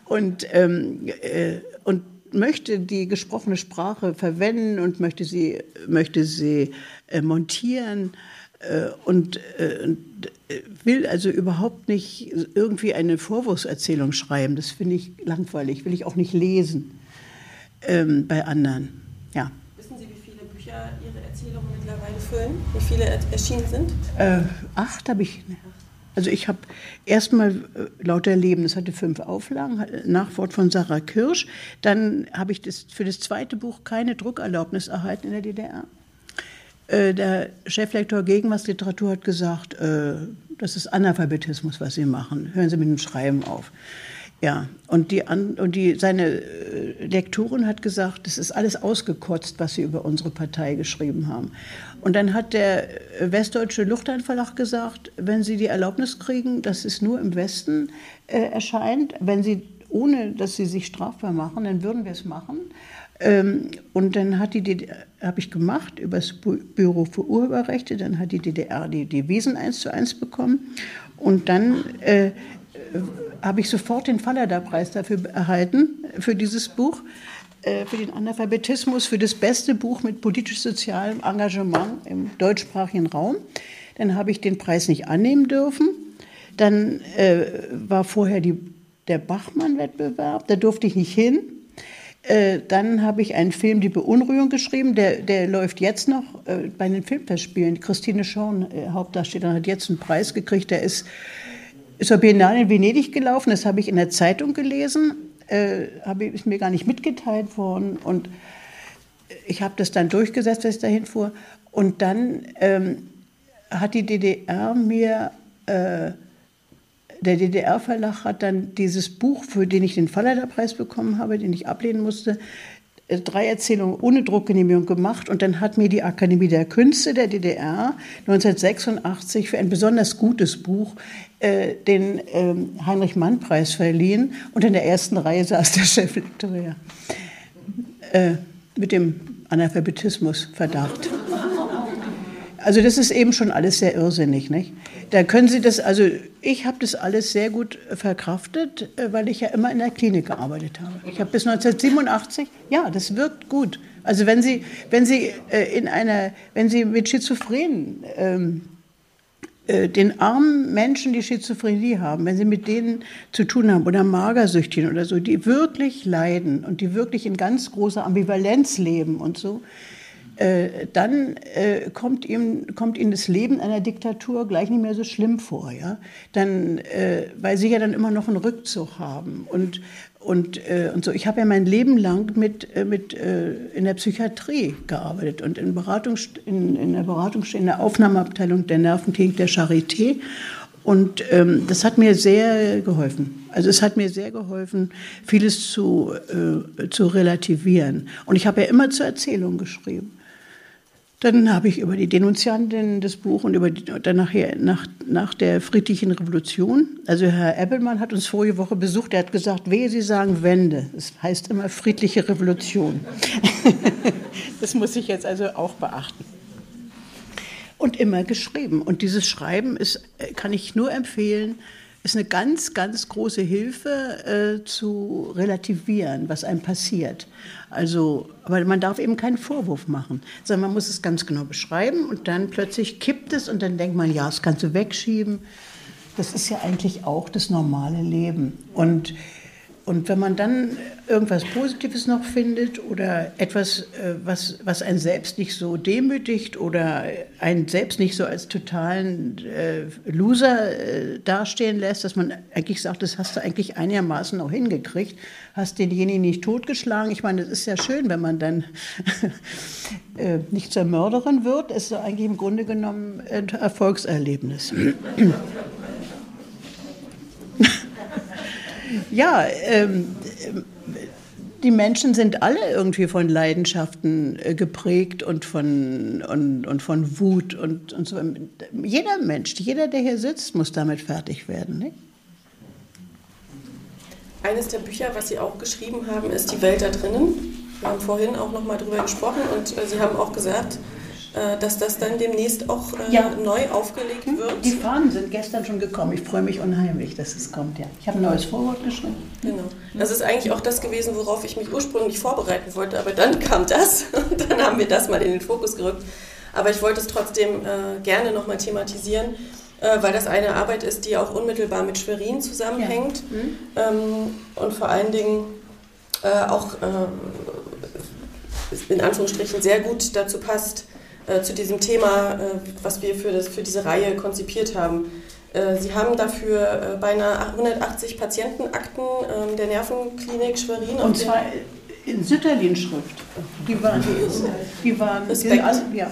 S3: und, ähm, äh, und möchte die gesprochene Sprache verwenden und möchte sie, möchte sie äh, montieren und äh, will also überhaupt nicht irgendwie eine Vorwurfserzählung schreiben. Das finde ich langweilig, will ich auch nicht lesen ähm, bei anderen. Ja.
S2: Wissen Sie, wie viele Bücher Ihre Erzählungen mittlerweile füllen? Wie viele erschienen sind?
S3: Äh, acht habe ich. Also ich habe erstmal äh, lauter Leben, das hatte fünf Auflagen, Nachwort von Sarah Kirsch. Dann habe ich das, für das zweite Buch keine Druckerlaubnis erhalten in der DDR. Äh, der Cheflektor Gegenwartsliteratur hat gesagt, äh, das ist Analphabetismus, was Sie machen. Hören Sie mit dem Schreiben auf. Ja, und, die, und die, seine äh, Lektorin hat gesagt, das ist alles ausgekotzt, was Sie über unsere Partei geschrieben haben. Und dann hat der äh, Westdeutsche Lufthansa gesagt, wenn Sie die Erlaubnis kriegen, dass es nur im Westen äh, erscheint, wenn Sie, ohne dass Sie sich strafbar machen, dann würden wir es machen. Ähm, und dann hat die habe ich gemacht über das Büro für Urheberrechte, dann hat die DDR die, die Wesen eins zu eins bekommen. Und dann äh, habe ich sofort den Fallada-Preis dafür erhalten, für dieses Buch, äh, für den Analphabetismus, für das beste Buch mit politisch-sozialem Engagement im deutschsprachigen Raum. Dann habe ich den Preis nicht annehmen dürfen. Dann äh, war vorher die, der Bachmann-Wettbewerb, da durfte ich nicht hin. Äh, dann habe ich einen Film Die Beunruhigung geschrieben, der, der läuft jetzt noch äh, bei den Filmfestspielen. Christine Schorn, äh, Hauptdarstellerin, hat jetzt einen Preis gekriegt, der ist ist zur Biennale in Venedig gelaufen, das habe ich in der Zeitung gelesen, äh, habe, ist mir gar nicht mitgeteilt worden. Und ich habe das dann durchgesetzt, dass ich dahin fuhr. Und dann ähm, hat die DDR mir, äh, der DDR-Verlag hat dann dieses Buch, für den ich den Fallada-Preis bekommen habe, den ich ablehnen musste, äh, drei Erzählungen ohne Druckgenehmigung gemacht und dann hat mir die Akademie der Künste der DDR 1986 für ein besonders gutes Buch äh, den ähm, Heinrich-Mann-Preis verliehen und in der ersten Reihe saß der Cheflektor äh, mit dem Analphabetismus-Verdacht. Also das ist eben schon alles sehr irrsinnig, nicht? Da können Sie das, also ich habe das alles sehr gut verkraftet, äh, weil ich ja immer in der Klinik gearbeitet habe. Ich habe bis 1987, ja, das wirkt gut. Also wenn Sie, wenn Sie äh, in einer, wenn Sie mit Schizophrenen ähm, äh, den armen Menschen, die Schizophrenie haben, wenn sie mit denen zu tun haben oder Magersüchtigen oder so, die wirklich leiden und die wirklich in ganz großer Ambivalenz leben und so, äh, dann äh, kommt, ihm, kommt ihnen das Leben einer Diktatur gleich nicht mehr so schlimm vor. Ja? Dann, äh, weil sie ja dann immer noch einen Rückzug haben. Und, und, äh, und so. Ich habe ja mein Leben lang mit, äh, mit, äh, in der Psychiatrie gearbeitet und in, Beratung, in, in der Beratung, in der Aufnahmeabteilung der Nervenklinik der Charité. Und ähm, das hat mir sehr geholfen. Also es hat mir sehr geholfen, vieles zu, äh, zu relativieren. Und ich habe ja immer zur Erzählung geschrieben. Dann habe ich über die Denunziantin das Buch und über die, dann nachher nach, nach der friedlichen Revolution. Also Herr Ebbelmann hat uns vorige Woche besucht. Er hat gesagt, wehe, Sie sagen Wende. Es heißt immer friedliche Revolution. das muss ich jetzt also auch beachten. Und immer geschrieben. Und dieses Schreiben ist, äh, kann ich nur empfehlen, ist eine ganz, ganz große Hilfe äh, zu relativieren, was einem passiert. Also, aber man darf eben keinen Vorwurf machen, sondern man muss es ganz genau beschreiben und dann plötzlich kippt es und dann denkt man, ja, das kannst du wegschieben. Das ist ja eigentlich auch das normale Leben. Und und wenn man dann irgendwas Positives noch findet oder etwas, äh, was, was einen selbst nicht so demütigt oder einen selbst nicht so als totalen äh, Loser äh, dastehen lässt, dass man eigentlich sagt, das hast du eigentlich einigermaßen auch hingekriegt, hast denjenigen nicht totgeschlagen. Ich meine, das ist ja schön, wenn man dann nicht zur Mörderin wird, ist so eigentlich im Grunde genommen ein Erfolgserlebnis. Ja, ähm, die Menschen sind alle irgendwie von Leidenschaften äh, geprägt und von, und, und von Wut und, und so. Jeder Mensch, jeder, der hier sitzt, muss damit fertig werden. Nicht?
S2: Eines der Bücher, was Sie auch geschrieben haben, ist Die Welt da drinnen. Wir haben vorhin auch noch mal darüber gesprochen und äh, Sie haben auch gesagt, dass das dann demnächst auch äh, ja. neu aufgelegt hm? wird.
S3: Die Fahnen sind gestern schon gekommen. Ich freue mich unheimlich, dass es kommt. Ja. Ich habe ein neues Vorwort geschrieben.
S2: Genau. Das ist eigentlich auch das gewesen, worauf ich mich ursprünglich vorbereiten wollte. Aber dann kam das und dann haben wir das mal in den Fokus gerückt. Aber ich wollte es trotzdem äh, gerne nochmal thematisieren, äh, weil das eine Arbeit ist, die auch unmittelbar mit Schwerin zusammenhängt ja. mhm. ähm, und vor allen Dingen äh, auch äh, in Anführungsstrichen sehr gut dazu passt, äh, zu diesem Thema, äh, was wir für, das, für diese Reihe konzipiert haben. Äh, Sie haben dafür beinahe 180 Patientenakten ähm, der Nervenklinik Schwerin.
S3: Und zwar in Sütterlin-Schrift. Die waren, die waren
S2: die alle, ja.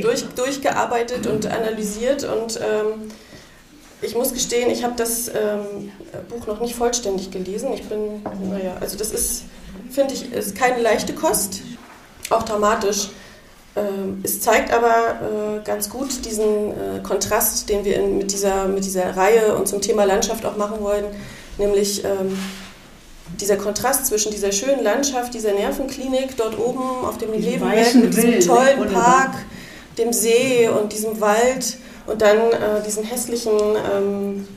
S2: Durch, durchgearbeitet und analysiert und ähm, ich muss gestehen, ich habe das ähm, Buch noch nicht vollständig gelesen. Ich bin, naja, also das ist, finde ich, ist keine leichte Kost, auch dramatisch. Ähm, es zeigt aber äh, ganz gut diesen äh, Kontrast, den wir mit, dieser, mit dieser Reihe und zum Thema Landschaft auch machen wollen, nämlich ähm, dieser Kontrast zwischen dieser schönen Landschaft, dieser Nervenklinik dort oben auf dem Levenberg mit diesem tollen Park, dem See und diesem Wald und dann äh, diesen hässlichen ähm,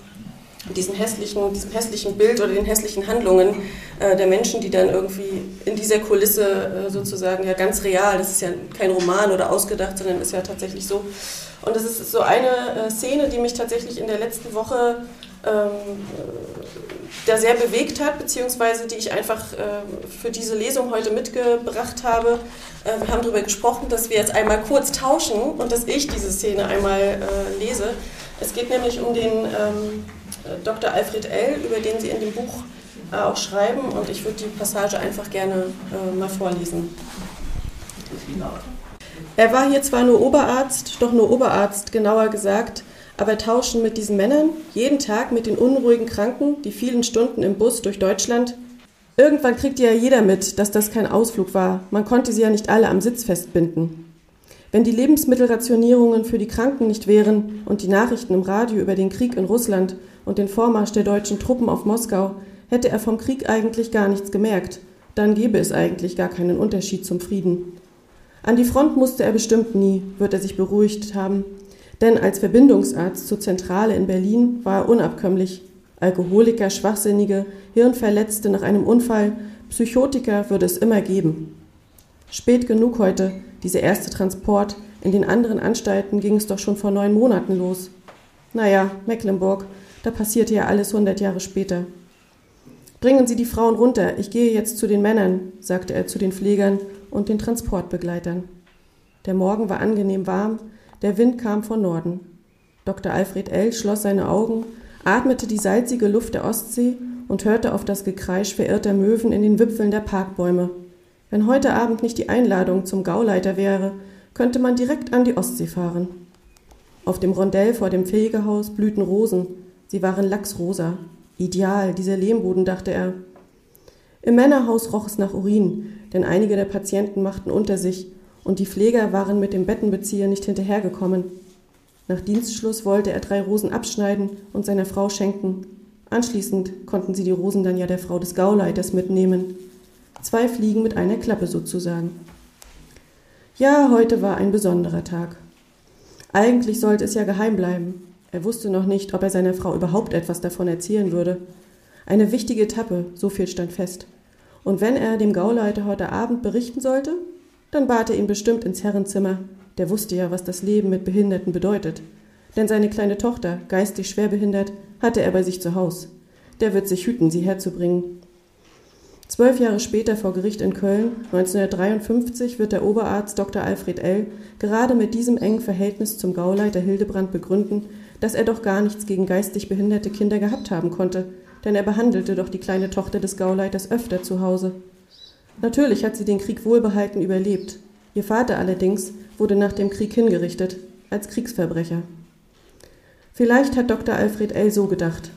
S2: diesen hässlichen, diesem hässlichen Bild oder den hässlichen Handlungen äh, der Menschen, die dann irgendwie in dieser Kulisse äh, sozusagen ja ganz real, das ist ja kein Roman oder ausgedacht, sondern ist ja tatsächlich so. Und das ist so eine äh, Szene, die mich tatsächlich in der letzten Woche ähm, da sehr bewegt hat, beziehungsweise die ich einfach äh, für diese Lesung heute mitgebracht habe. Äh, wir haben darüber gesprochen, dass wir jetzt einmal kurz tauschen und dass ich diese Szene einmal äh, lese. Es geht nämlich um den ähm, Dr. Alfred L., über den Sie in dem Buch äh, auch schreiben. Und ich würde die Passage einfach gerne äh, mal vorlesen. Er war hier zwar nur Oberarzt, doch nur Oberarzt, genauer gesagt, aber tauschen mit diesen Männern, jeden Tag mit den unruhigen Kranken, die vielen Stunden im Bus durch Deutschland. Irgendwann kriegte ja jeder mit, dass das kein Ausflug war. Man konnte sie ja nicht alle am Sitz festbinden. Wenn die Lebensmittelrationierungen für die Kranken nicht wären und die Nachrichten im Radio über den Krieg in Russland und den Vormarsch der deutschen Truppen auf Moskau, hätte er vom Krieg eigentlich gar nichts gemerkt. Dann gäbe es eigentlich gar keinen Unterschied zum Frieden. An die Front musste er bestimmt nie, wird er sich beruhigt haben. Denn als Verbindungsarzt zur Zentrale in Berlin war er unabkömmlich. Alkoholiker, Schwachsinnige, Hirnverletzte nach einem Unfall, Psychotiker würde es immer geben. Spät genug heute, dieser erste Transport. In den anderen Anstalten ging es doch schon vor neun Monaten los. Naja, Mecklenburg, da passierte ja alles hundert Jahre später. Bringen Sie die Frauen runter, ich gehe jetzt zu den Männern, sagte er zu den Pflegern und den Transportbegleitern. Der Morgen war angenehm warm, der Wind kam von Norden. Dr. Alfred L. schloss seine Augen, atmete die salzige Luft der Ostsee und hörte auf das Gekreisch verirrter Möwen in den Wipfeln der Parkbäume. Wenn heute Abend nicht die Einladung zum Gauleiter wäre, könnte man direkt an die Ostsee fahren. Auf dem Rondell vor dem Pflegehaus blühten Rosen, Sie waren lachsrosa. Ideal, dieser Lehmboden, dachte er. Im Männerhaus roch es nach Urin, denn einige der Patienten machten unter sich, und die Pfleger waren mit dem Bettenbezieher nicht hinterhergekommen. Nach Dienstschluss wollte er drei Rosen abschneiden und seiner Frau schenken. Anschließend konnten sie die Rosen dann ja der Frau des Gauleiters mitnehmen. Zwei Fliegen mit einer Klappe sozusagen. Ja, heute war ein besonderer Tag. Eigentlich sollte es ja geheim bleiben. Er wusste noch nicht, ob er seiner Frau überhaupt etwas davon erzählen würde. Eine wichtige Etappe, so viel stand fest. Und wenn er dem Gauleiter heute Abend berichten sollte, dann bat er ihn bestimmt ins Herrenzimmer. Der wusste ja, was das Leben mit Behinderten bedeutet. Denn seine kleine Tochter, geistig schwerbehindert, hatte er bei sich zu Haus. Der wird sich hüten, sie herzubringen. Zwölf Jahre später vor Gericht in Köln, 1953, wird der Oberarzt Dr. Alfred L. gerade mit diesem engen Verhältnis zum Gauleiter Hildebrand begründen, dass er doch gar nichts gegen geistig behinderte Kinder gehabt haben konnte, denn er behandelte doch die kleine Tochter des Gauleiters öfter zu Hause. Natürlich hat sie den Krieg wohlbehalten überlebt. Ihr Vater allerdings wurde nach dem Krieg hingerichtet, als Kriegsverbrecher. Vielleicht hat Dr. Alfred L. so gedacht.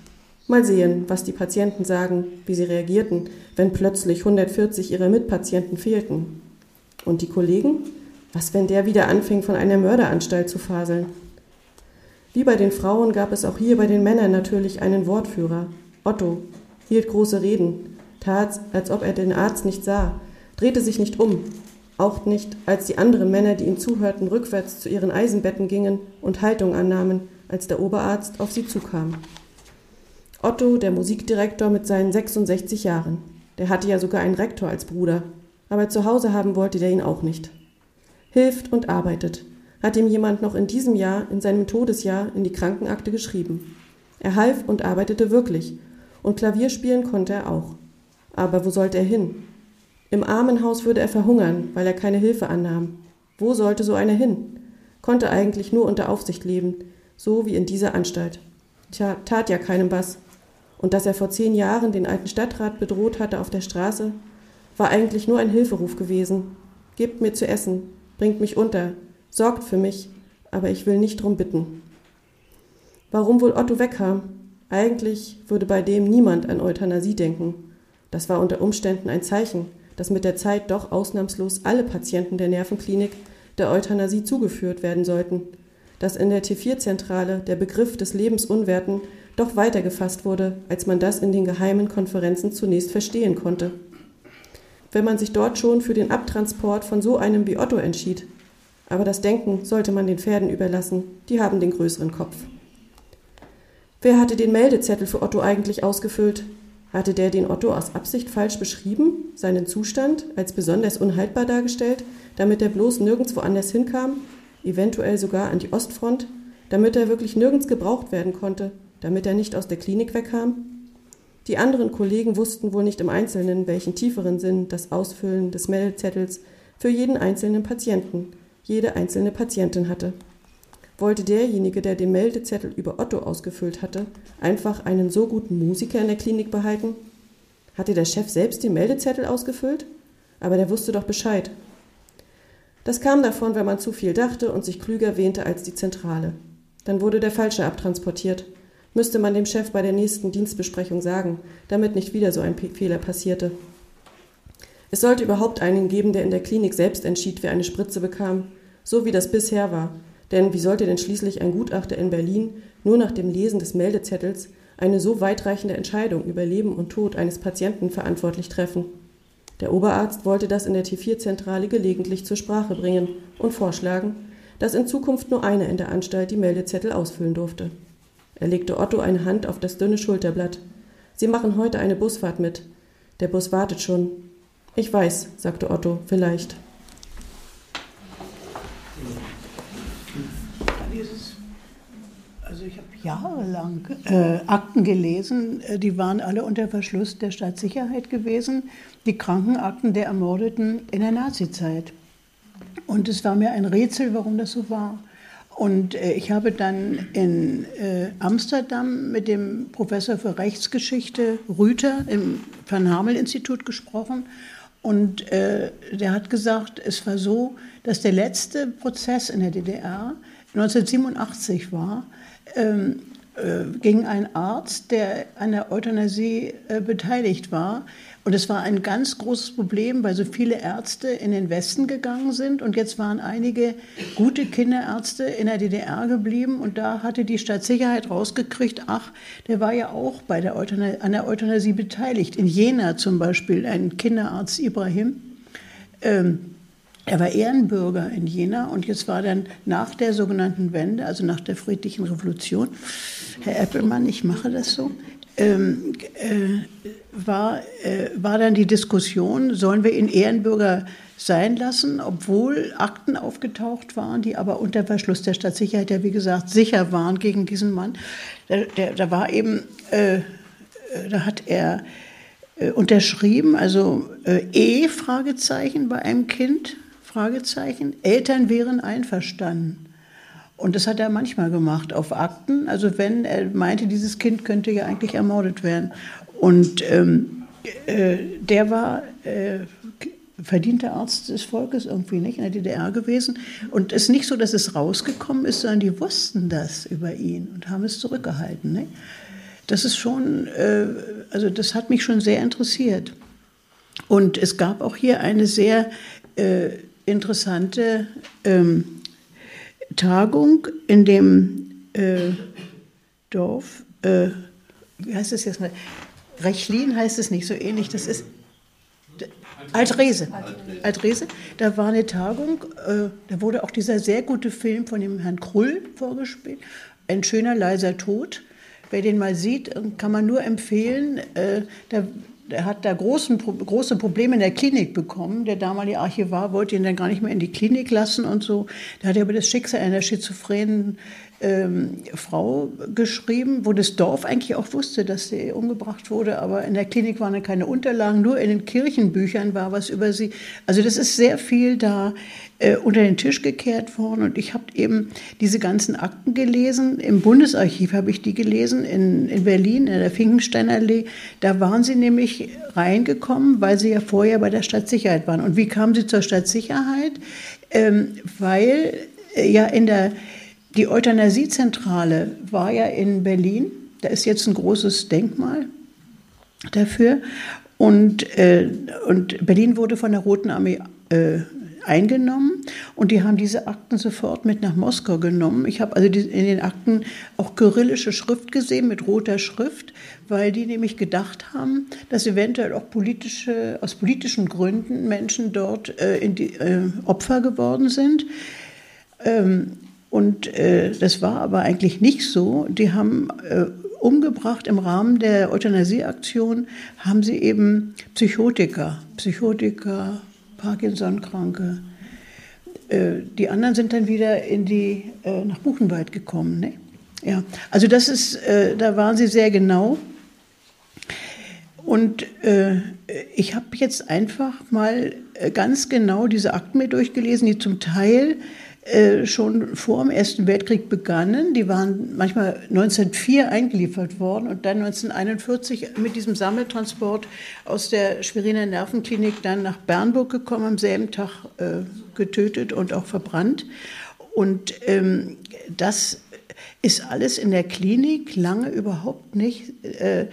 S2: Mal sehen, was die Patienten sagen, wie sie reagierten, wenn plötzlich 140 ihrer Mitpatienten fehlten. Und die Kollegen? Was, wenn der wieder anfing, von einer Mörderanstalt zu faseln? Wie bei den Frauen gab es auch hier bei den Männern natürlich einen Wortführer. Otto hielt große Reden, tat, als ob er den Arzt nicht sah, drehte sich nicht um, auch nicht, als die anderen Männer, die ihm zuhörten, rückwärts zu ihren Eisenbetten gingen und Haltung annahmen, als der Oberarzt auf sie zukam. Otto, der Musikdirektor mit seinen 66 Jahren. Der hatte ja sogar einen Rektor als Bruder, aber zu Hause haben wollte der ihn auch nicht. Hilft und arbeitet, hat ihm jemand noch in diesem Jahr, in seinem Todesjahr, in die Krankenakte geschrieben. Er half und arbeitete wirklich, und Klavier spielen konnte er auch. Aber wo sollte er hin? Im Armenhaus würde er verhungern, weil er keine Hilfe annahm. Wo sollte so einer hin? Konnte eigentlich nur unter Aufsicht leben, so wie in dieser Anstalt. Tja, tat ja keinem was, und dass er vor zehn Jahren den alten Stadtrat bedroht hatte auf der Straße, war eigentlich nur ein Hilferuf gewesen. Gebt mir zu essen, bringt mich unter, sorgt für mich, aber ich will nicht drum bitten. Warum wohl Otto wegkam? Eigentlich würde bei dem niemand an Euthanasie denken. Das war unter Umständen ein Zeichen, dass mit der Zeit doch ausnahmslos alle Patienten der Nervenklinik der Euthanasie zugeführt werden sollten, dass in der T4-Zentrale der Begriff des Lebensunwerten doch weiter gefasst wurde, als man das in den geheimen Konferenzen zunächst verstehen konnte. Wenn man sich dort schon für den Abtransport von so einem wie Otto entschied. Aber das Denken sollte man den Pferden überlassen, die haben den größeren Kopf. Wer hatte den Meldezettel für Otto eigentlich ausgefüllt? Hatte der den Otto aus Absicht falsch beschrieben, seinen Zustand als besonders unhaltbar dargestellt, damit er bloß nirgendwo anders hinkam, eventuell sogar an die Ostfront, damit er wirklich nirgends gebraucht werden konnte, damit er nicht aus der Klinik wegkam? Die anderen Kollegen wussten wohl nicht im Einzelnen, welchen tieferen Sinn das Ausfüllen des Meldezettels für jeden einzelnen Patienten, jede einzelne Patientin hatte. Wollte derjenige, der den Meldezettel über Otto ausgefüllt hatte, einfach einen so guten Musiker in der Klinik behalten? Hatte der Chef selbst den Meldezettel ausgefüllt? Aber der wusste doch Bescheid. Das kam davon, wenn man zu viel dachte und sich klüger wähnte als die Zentrale. Dann wurde der Falsche abtransportiert müsste man dem Chef bei der nächsten Dienstbesprechung sagen, damit nicht wieder so ein Fehler passierte. Es sollte überhaupt einen geben, der in der Klinik selbst entschied, wer eine Spritze bekam, so wie das bisher war. Denn wie sollte denn schließlich ein Gutachter in Berlin nur nach dem Lesen des Meldezettels eine so weitreichende Entscheidung über Leben und Tod eines Patienten verantwortlich treffen? Der Oberarzt wollte das in der T4-Zentrale gelegentlich zur Sprache bringen und vorschlagen, dass in Zukunft nur einer in der Anstalt die Meldezettel ausfüllen durfte. Er legte Otto eine Hand auf das dünne Schulterblatt. Sie machen heute eine Busfahrt mit. Der Bus wartet schon. Ich weiß, sagte Otto, vielleicht.
S3: Also ich habe jahrelang äh, Akten gelesen, äh, die waren alle unter Verschluss der Staatssicherheit gewesen, die Krankenakten der Ermordeten in der Nazizeit. Und es war mir ein Rätsel, warum das so war. Und äh, ich habe dann in äh, Amsterdam mit dem Professor für Rechtsgeschichte Rüther im Van Hamel Institut gesprochen. Und äh, der hat gesagt, es war so, dass der letzte Prozess in der DDR 1987 war, ähm, äh, gegen einen Arzt, der an der Euthanasie äh, beteiligt war. Und es war ein ganz großes Problem, weil so viele Ärzte in den Westen gegangen sind. Und jetzt waren einige gute Kinderärzte in der DDR geblieben. Und da hatte die Staatssicherheit rausgekriegt, ach, der war ja auch bei der an der Euthanasie beteiligt. In Jena zum Beispiel, ein Kinderarzt Ibrahim. Ähm, er war Ehrenbürger in Jena und jetzt war dann nach der sogenannten Wende, also nach der friedlichen Revolution, Herr Eppelmann, ich mache das so, ähm, äh, war, äh, war dann die Diskussion, sollen wir ihn Ehrenbürger sein lassen, obwohl Akten aufgetaucht waren, die aber unter Verschluss der Stadtsicherheit ja, wie gesagt, sicher waren gegen diesen Mann. Da, war eben, äh da hat er äh, unterschrieben, also äh, E, Fragezeichen bei einem Kind, Fragezeichen, Eltern wären einverstanden. Und das hat er manchmal gemacht auf Akten. Also wenn er meinte, dieses Kind könnte ja eigentlich ermordet werden. Und ähm, äh, der war äh, verdienter Arzt des Volkes irgendwie nicht in der DDR gewesen. Und es ist nicht so, dass es rausgekommen ist, sondern die wussten das über ihn und haben es zurückgehalten. Ne? Das ist schon, äh, also das hat mich schon sehr interessiert. Und es gab auch hier eine sehr äh, interessante ähm, Tagung in dem äh, Dorf, äh, wie heißt es jetzt? Rechlin heißt es nicht so ähnlich, das ist Altrese. Altrese. Da war eine Tagung, äh, da wurde auch dieser sehr gute Film von dem Herrn Krull vorgespielt, Ein schöner leiser Tod. Wer den mal sieht, kann man nur empfehlen. Äh, da er hat da großen, große Probleme in der Klinik bekommen. Der damalige Archivar wollte ihn dann gar nicht mehr in die Klinik lassen und so. Da hat er über das Schicksal einer schizophrenen ähm, Frau geschrieben, wo das Dorf eigentlich auch wusste, dass sie umgebracht wurde, aber in der Klinik waren dann keine Unterlagen, nur in den Kirchenbüchern war was über sie. Also das ist sehr viel da äh, unter den Tisch gekehrt worden und ich habe eben diese ganzen Akten gelesen. Im Bundesarchiv habe ich die gelesen, in, in Berlin, in der Finkensteinallee. Da waren sie nämlich reingekommen, weil sie ja vorher bei der Stadtsicherheit waren. Und wie kamen sie zur Stadtsicherheit? Ähm, weil äh, ja in der die Euthanasiezentrale war ja in Berlin. Da ist jetzt ein großes Denkmal dafür. Und, äh, und Berlin wurde von der Roten Armee äh, eingenommen und die haben diese Akten sofort mit nach Moskau genommen. Ich habe also in den Akten auch kyrillische Schrift gesehen mit roter Schrift, weil die nämlich gedacht haben, dass eventuell auch politische, aus politischen Gründen Menschen dort äh, die, äh, Opfer geworden sind. Ähm, und äh, das war aber eigentlich nicht so. Die haben äh, umgebracht im Rahmen der Euthanasieaktion, haben sie eben Psychotiker, Psychotiker, Parkinson-Kranke. Äh, die anderen sind dann wieder in die, äh, nach Buchenwald gekommen. Ne? Ja, also das ist, äh, da waren sie sehr genau. Und äh, ich habe jetzt einfach mal äh, ganz genau diese Akten mir durchgelesen, die zum Teil äh, schon vor dem Ersten Weltkrieg begannen. Die waren manchmal 1904 eingeliefert worden und dann 1941 mit diesem Sammeltransport aus der Schweriner Nervenklinik dann nach Bernburg gekommen, am selben Tag äh, getötet und auch verbrannt. Und ähm, das ist alles in der Klinik lange überhaupt nicht äh,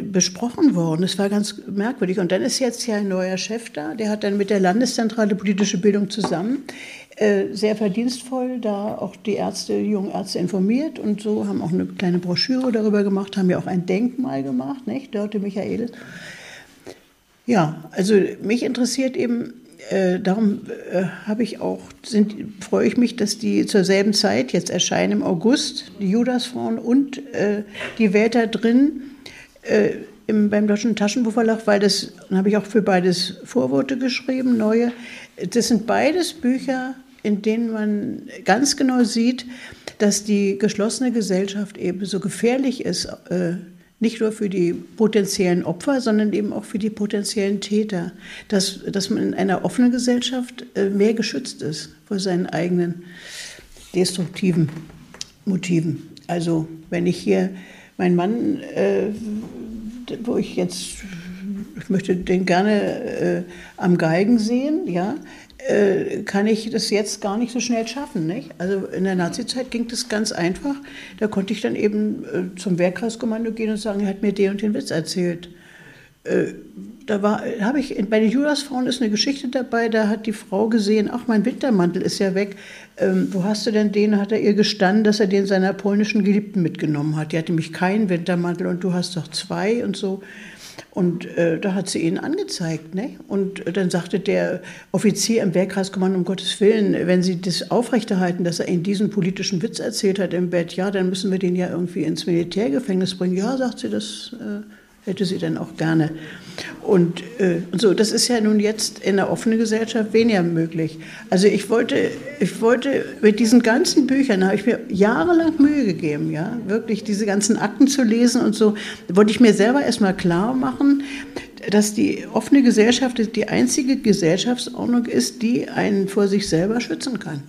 S3: besprochen worden. Es war ganz merkwürdig. Und dann ist jetzt ja ein neuer Chef da, der hat dann mit der Landeszentrale politische Bildung zusammen sehr verdienstvoll da auch die Ärzte, die jungen Ärzte informiert und so, haben auch eine kleine Broschüre darüber gemacht, haben ja auch ein Denkmal gemacht, nicht? Dörte Michaelis. Ja, also mich interessiert eben, äh, darum äh, habe ich auch, sind, freue ich mich, dass die zur selben Zeit jetzt erscheinen im August, die Judasfrauen und äh, die Väter drin äh, im, beim Deutschen Taschenbuchverlag, weil das, habe ich auch für beides Vorworte geschrieben, neue. Das sind beides Bücher, in denen man ganz genau sieht, dass die geschlossene Gesellschaft eben so gefährlich ist, äh, nicht nur für die potenziellen Opfer, sondern eben auch für die potenziellen Täter. Dass, dass man in einer offenen Gesellschaft äh, mehr geschützt ist vor seinen eigenen destruktiven Motiven. Also wenn ich hier meinen Mann, äh, wo ich jetzt, ich möchte den gerne am Geigen sehen, ja, äh, kann ich das jetzt gar nicht so schnell schaffen. Nicht? Also in der Nazizeit ging das ganz einfach. Da konnte ich dann eben äh, zum Wehrkreiskommando gehen und sagen, er hat mir den und den Witz erzählt. Äh, da war, habe ich, bei den Judasfrauen ist eine Geschichte dabei, da hat die Frau gesehen, ach, mein Wintermantel ist ja weg. Ähm, wo hast du denn den? Hat er ihr gestanden, dass er den seiner polnischen Geliebten mitgenommen hat. Die hatte nämlich keinen Wintermantel und du hast doch zwei und so. Und äh, da hat sie ihn angezeigt. Ne? Und dann sagte der Offizier im Wehrkreiskommando, um Gottes Willen, wenn Sie das aufrechterhalten, dass er Ihnen diesen politischen Witz erzählt hat im Bett, ja, dann müssen wir den ja irgendwie ins Militärgefängnis bringen. Ja, sagt sie, das äh, hätte sie dann auch gerne. Und, äh, und so, das ist ja nun jetzt in der offenen Gesellschaft weniger möglich. Also ich wollte, ich wollte mit diesen ganzen Büchern, habe ich mir jahrelang Mühe gegeben, ja, wirklich diese ganzen Akten zu lesen und so, wollte ich mir selber erstmal klar machen, dass die offene Gesellschaft die einzige Gesellschaftsordnung ist, die einen vor sich selber schützen kann.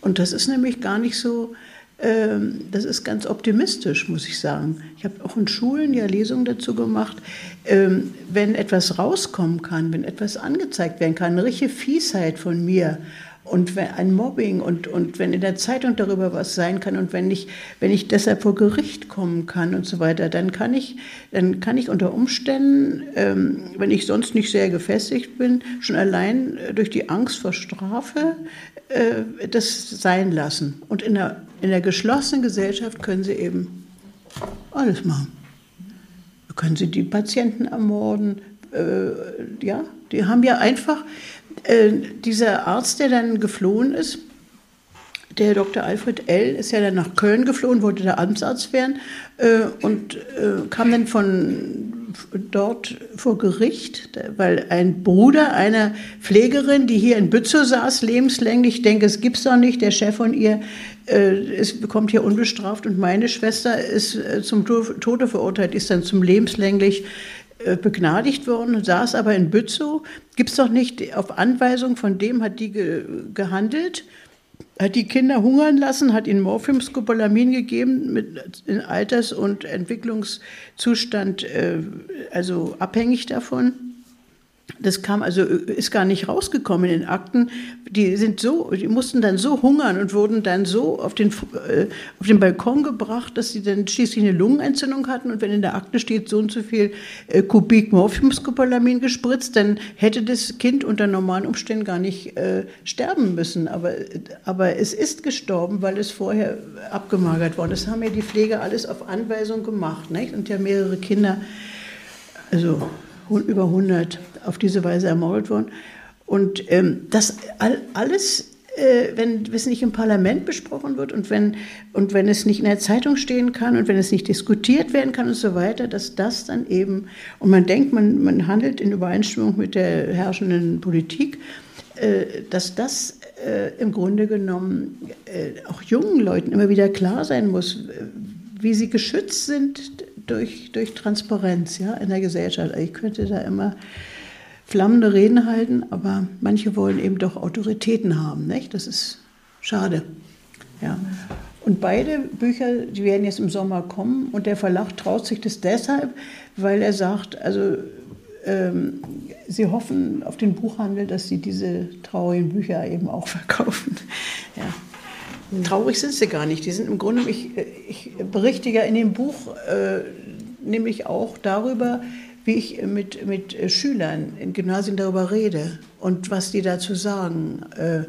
S3: Und das ist nämlich gar nicht so, das ist ganz optimistisch, muss ich sagen. Ich habe auch in Schulen ja Lesungen dazu gemacht. Ähm, wenn etwas rauskommen kann, wenn etwas angezeigt werden kann, eine richtige Fiesheit von mir und wenn ein Mobbing und, und wenn in der Zeitung darüber was sein kann und wenn ich, wenn ich deshalb vor Gericht kommen kann und so weiter, dann kann ich, dann kann ich unter Umständen, ähm, wenn ich sonst nicht sehr gefestigt bin, schon allein durch die Angst vor Strafe äh, das sein lassen. Und in der, in der geschlossenen Gesellschaft können sie eben alles machen. Können sie die Patienten ermorden. Äh, ja, die haben ja einfach, äh, dieser Arzt, der dann geflohen ist, der Dr. Alfred L. ist ja dann nach Köln geflohen, wollte der Amtsarzt werden äh, und äh, kam dann von dort vor Gericht, weil ein Bruder einer Pflegerin, die hier in Bützow saß, lebenslänglich, ich denke, es gibt's doch nicht, der Chef von ihr äh, ist, bekommt hier unbestraft und meine Schwester ist äh, zum Tode verurteilt, ist dann zum lebenslänglich begnadigt worden, saß aber in Bützow. Gibt es doch nicht, auf Anweisung von dem hat die ge gehandelt hat die Kinder hungern lassen, hat ihnen Morphiumscopolamin gegeben, mit in Alters- und Entwicklungszustand, äh, also abhängig davon. Das kam also, ist gar nicht rausgekommen in den Akten. Die sind so, die mussten dann so hungern und wurden dann so auf den, äh, auf den Balkon gebracht, dass sie dann schließlich eine Lungenentzündung hatten. Und wenn in der Akte steht, so und so viel äh, Kubik Morphiumscopolamin gespritzt, dann hätte das Kind unter normalen Umständen gar nicht äh, sterben müssen. Aber, aber es ist gestorben, weil es vorher abgemagert worden ist. Das haben ja die Pfleger alles auf Anweisung gemacht. Nicht? Und ja mehrere Kinder, also über 100 auf diese Weise ermordet worden. Und ähm, das all, alles, äh, wenn es nicht im Parlament besprochen wird und wenn, und wenn es nicht in der Zeitung stehen kann und wenn es nicht diskutiert werden kann und so weiter, dass das dann eben, und man denkt, man, man handelt in Übereinstimmung mit der herrschenden Politik, äh, dass das äh, im Grunde genommen äh, auch jungen Leuten immer wieder klar sein muss, wie sie geschützt sind durch, durch Transparenz ja, in der Gesellschaft. Ich könnte da immer flammende Reden halten, aber manche wollen eben doch Autoritäten haben. Nicht? Das ist schade. Ja. Und beide Bücher, die werden jetzt im Sommer kommen und der Verlag traut sich das deshalb, weil er sagt, also ähm, sie hoffen auf den Buchhandel, dass sie diese traurigen Bücher eben auch verkaufen. Ja. Traurig sind sie gar nicht. Die sind im Grunde, ich, ich berichte ja in dem Buch äh, nämlich auch darüber, wie ich mit, mit Schülern in Gymnasien darüber rede und was die dazu sagen. Äh,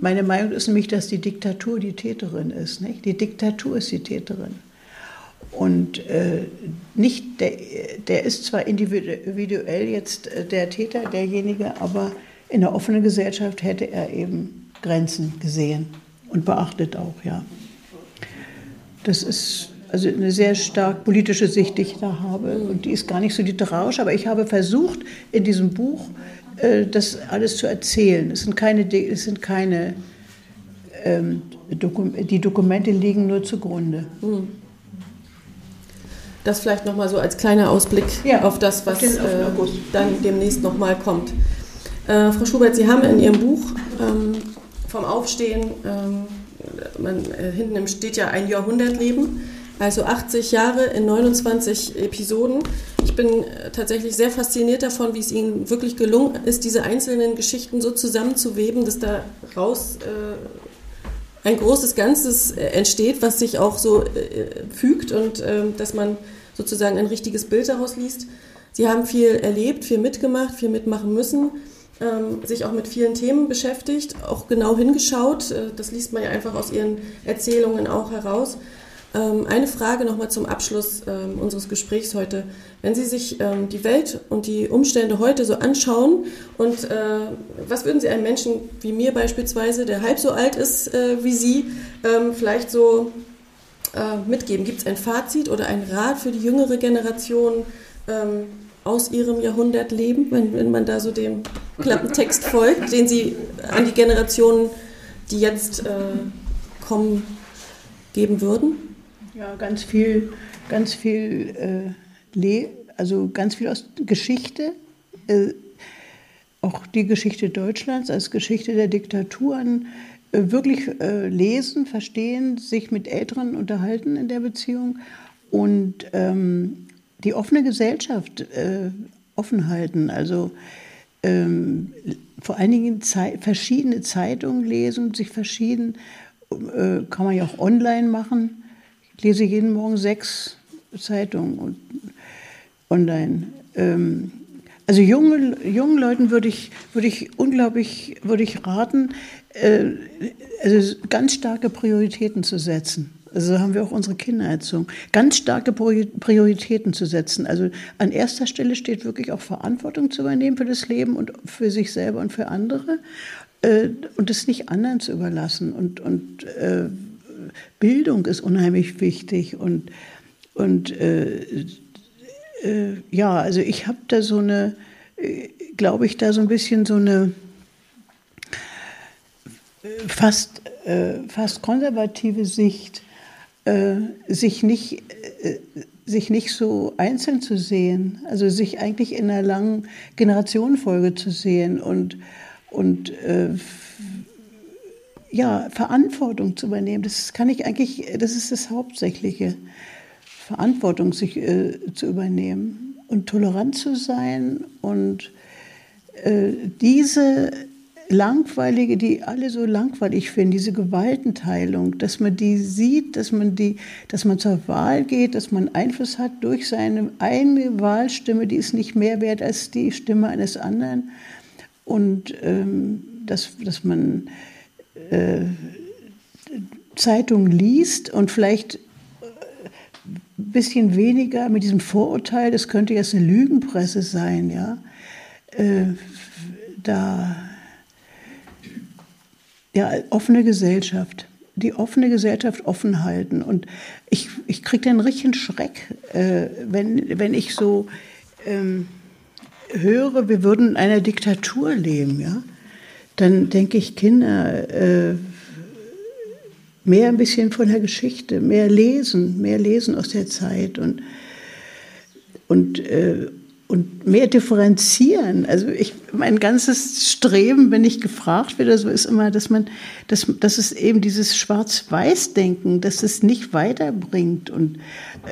S3: meine Meinung ist nämlich, dass die Diktatur die Täterin ist. Nicht? Die Diktatur ist die Täterin. Und äh, nicht der, der ist zwar individuell jetzt äh, der Täter, derjenige, aber in der offenen Gesellschaft hätte er eben Grenzen gesehen und beachtet auch, ja. Das ist also eine sehr stark politische Sicht, die ich da habe. Und die ist gar nicht so literarisch, aber ich habe versucht, in diesem Buch äh, das alles zu erzählen. Es sind keine, es sind keine ähm, Dokum die Dokumente liegen nur zugrunde. Hm.
S2: Das vielleicht nochmal so als kleiner Ausblick ja, auf das, was äh, dann demnächst nochmal kommt. Äh, Frau Schubert, Sie haben in Ihrem Buch ähm, vom Aufstehen, ähm, man, äh, hinten steht ja ein Jahrhundertleben Also 80 Jahre in 29 Episoden. Ich bin äh, tatsächlich sehr fasziniert davon, wie es Ihnen wirklich gelungen ist, diese einzelnen Geschichten so zusammenzuweben, dass da raus äh, ein großes Ganzes äh, entsteht, was sich auch so äh, fügt und äh, dass man sozusagen ein richtiges Bild daraus liest. Sie haben viel erlebt, viel mitgemacht, viel mitmachen müssen ähm, sich auch mit vielen Themen beschäftigt, auch genau hingeschaut. Äh, das liest man ja einfach aus Ihren Erzählungen auch heraus. Ähm, eine Frage nochmal zum Abschluss ähm, unseres Gesprächs heute. Wenn Sie sich ähm, die Welt und die Umstände heute so anschauen und äh, was würden Sie einem Menschen wie mir beispielsweise, der halb so alt ist äh, wie Sie, ähm, vielleicht so äh, mitgeben? Gibt es ein Fazit oder ein Rat für die jüngere Generation? Aus ihrem Jahrhundert leben, wenn, wenn man da so dem Klappentext folgt, den sie an die Generationen, die jetzt äh, kommen, geben würden?
S3: Ja, ganz viel, ganz viel, äh, also ganz viel aus Geschichte, äh, auch die Geschichte Deutschlands als Geschichte der Diktaturen äh, wirklich äh, lesen, verstehen, sich mit Älteren unterhalten in der Beziehung und ähm, die offene Gesellschaft äh, offen halten. Also ähm, vor allen Dingen Zei verschiedene Zeitungen lesen, sich verschieden, äh, kann man ja auch online machen. Ich lese jeden Morgen sechs Zeitungen und online. Ähm, also junge, jungen Leuten würde ich, würde ich unglaublich würde ich raten, äh, also ganz starke Prioritäten zu setzen. Also haben wir auch unsere Kinder erzogen. Ganz starke Prioritäten zu setzen. Also an erster Stelle steht wirklich auch Verantwortung zu übernehmen für das Leben und für sich selber und für andere. Äh, und es nicht anderen zu überlassen. Und, und äh, Bildung ist unheimlich wichtig. Und, und äh, ja, also ich habe da so eine, glaube ich, da so ein bisschen so eine fast, fast konservative Sicht äh, sich, nicht, äh, sich nicht so einzeln zu sehen, also sich eigentlich in einer langen Generationenfolge zu sehen und, und äh, ja, Verantwortung zu übernehmen. Das kann ich eigentlich, das ist das Hauptsächliche. Verantwortung sich äh, zu übernehmen und tolerant zu sein und äh, diese langweilige, die alle so langweilig finden, diese Gewaltenteilung, dass man die sieht, dass man die, dass man zur Wahl geht, dass man Einfluss hat durch seine eigene Wahlstimme, die ist nicht mehr wert als die Stimme eines anderen. Und ähm, dass, dass man äh, Zeitungen liest und vielleicht ein äh, bisschen weniger mit diesem Vorurteil, das könnte jetzt eine Lügenpresse sein, ja. Äh, da ja, offene Gesellschaft. Die offene Gesellschaft offen halten. Und ich, ich kriege den richtigen Schreck, äh, wenn, wenn ich so ähm, höre, wir würden in einer Diktatur leben. Ja? Dann denke ich, Kinder, äh, mehr ein bisschen von der Geschichte, mehr lesen, mehr lesen aus der Zeit und, und, äh, und mehr differenzieren. Also ich, mein ganzes Streben, wenn ich gefragt werde, so ist immer, dass man, dass, dass es eben dieses Schwarz-Weiß-Denken, dass es nicht weiterbringt und,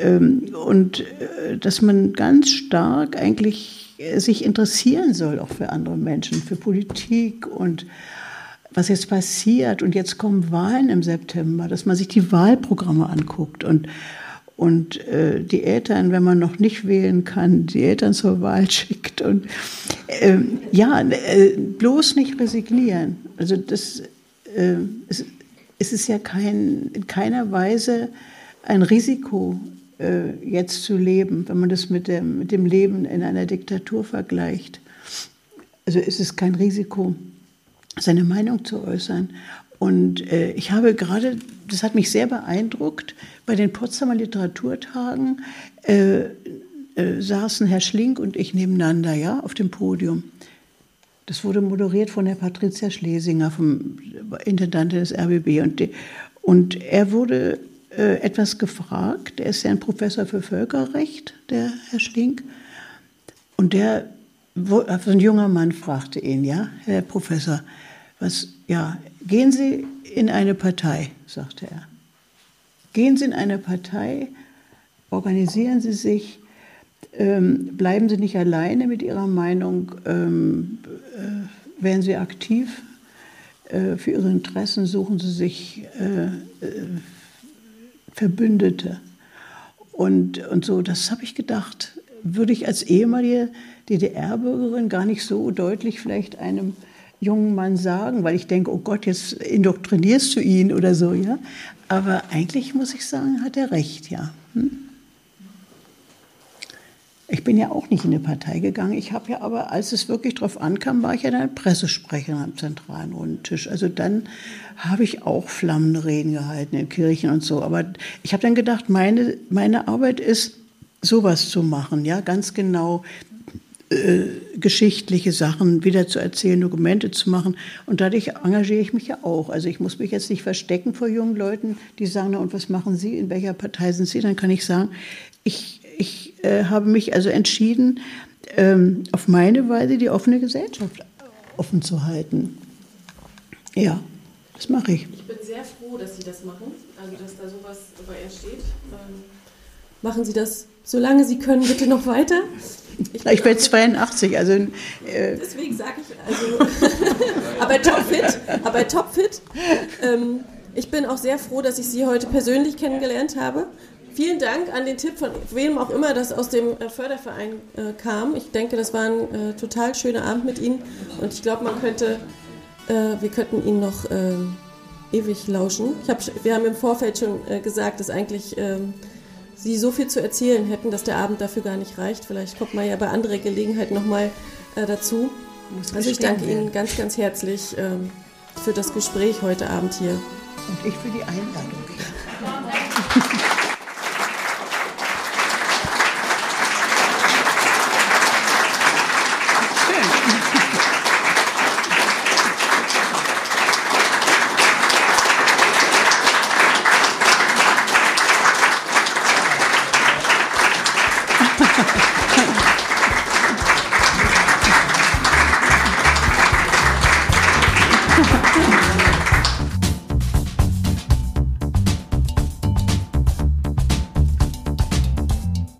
S3: ähm, und äh, dass man ganz stark eigentlich sich interessieren soll, auch für andere Menschen, für Politik und was jetzt passiert. Und jetzt kommen Wahlen im September, dass man sich die Wahlprogramme anguckt und und äh, die Eltern, wenn man noch nicht wählen kann, die Eltern zur Wahl schickt und ähm, ja, äh, bloß nicht resignieren. Also das äh, es, es ist ja kein, in keiner Weise ein Risiko, äh, jetzt zu leben, wenn man das mit dem, mit dem Leben in einer Diktatur vergleicht. Also es ist kein Risiko, seine Meinung zu äußern. Und äh, ich habe gerade, das hat mich sehr beeindruckt, bei den Potsdamer Literaturtagen äh, äh, saßen Herr Schlink und ich nebeneinander, ja, auf dem Podium. Das wurde moderiert von der Patricia Schlesinger, vom Intendantin des RBB. Und, die, und er wurde äh, etwas gefragt. Er ist ja ein Professor für Völkerrecht, der Herr Schlink. Und der, wo, also ein junger Mann fragte ihn, ja, Herr Professor, was, ja, gehen Sie in eine Partei, sagte er. Gehen Sie in eine Partei, organisieren Sie sich, ähm, bleiben Sie nicht alleine mit Ihrer Meinung, ähm, äh, werden Sie aktiv äh, für Ihre Interessen, suchen Sie sich äh, äh Verbündete. Und, und so, das habe ich gedacht, würde ich als ehemalige DDR-Bürgerin gar nicht so deutlich vielleicht einem jungen Mann sagen, weil ich denke, oh Gott, jetzt indoktrinierst du ihn oder so, ja. Aber eigentlich muss ich sagen, hat er recht, ja. Hm? Ich bin ja auch nicht in eine Partei gegangen. Ich habe ja aber, als es wirklich drauf ankam, war ich ja dann Pressesprecherin am zentralen Rundtisch. Also dann habe ich auch flammende Reden gehalten in Kirchen und so. Aber ich habe dann gedacht, meine, meine Arbeit ist, sowas zu machen, ja, ganz genau äh, geschichtliche Sachen wieder zu erzählen, Dokumente zu machen. Und dadurch engagiere ich mich ja auch. Also ich muss mich jetzt nicht verstecken vor jungen Leuten, die sagen, na und was machen Sie, in welcher Partei sind Sie? Dann kann ich sagen, ich, ich äh, habe mich also entschieden, ähm, auf meine Weise die offene Gesellschaft offen zu halten. Ja, das mache ich.
S2: Ich bin sehr froh, dass Sie das machen, also dass da sowas bei entsteht. Ähm, machen Sie das, solange Sie können, bitte noch weiter.
S3: Ich, werde 82, also. Äh
S2: Deswegen sage ich, also. aber topfit, aber topfit. Ähm, ich bin auch sehr froh, dass ich Sie heute persönlich kennengelernt habe. Vielen Dank an den Tipp von wem auch immer das aus dem äh, Förderverein äh, kam. Ich denke, das war ein äh, total schöner Abend mit Ihnen und ich glaube, man könnte, äh, wir könnten Ihnen noch ähm, ewig lauschen. Hab, wir haben im Vorfeld schon äh, gesagt, dass eigentlich ähm, Sie so viel zu erzählen hätten, dass der Abend dafür gar nicht reicht. Vielleicht kommt man ja bei anderer Gelegenheit nochmal äh, dazu. Also ich danke Ihnen ganz, ganz herzlich ähm, für das Gespräch heute Abend hier.
S3: Und ich für die Einladung.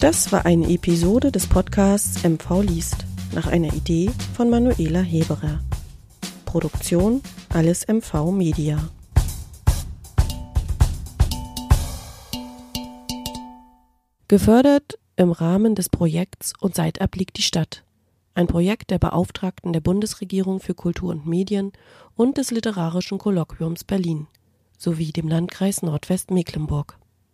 S1: Das war eine Episode des Podcasts MV liest nach einer Idee von Manuela Heberer. Produktion Alles MV Media. Gefördert im Rahmen des Projekts Und Seitab liegt die Stadt. Ein Projekt der Beauftragten der Bundesregierung für Kultur und Medien und des Literarischen Kolloquiums Berlin sowie dem Landkreis Nordwestmecklenburg.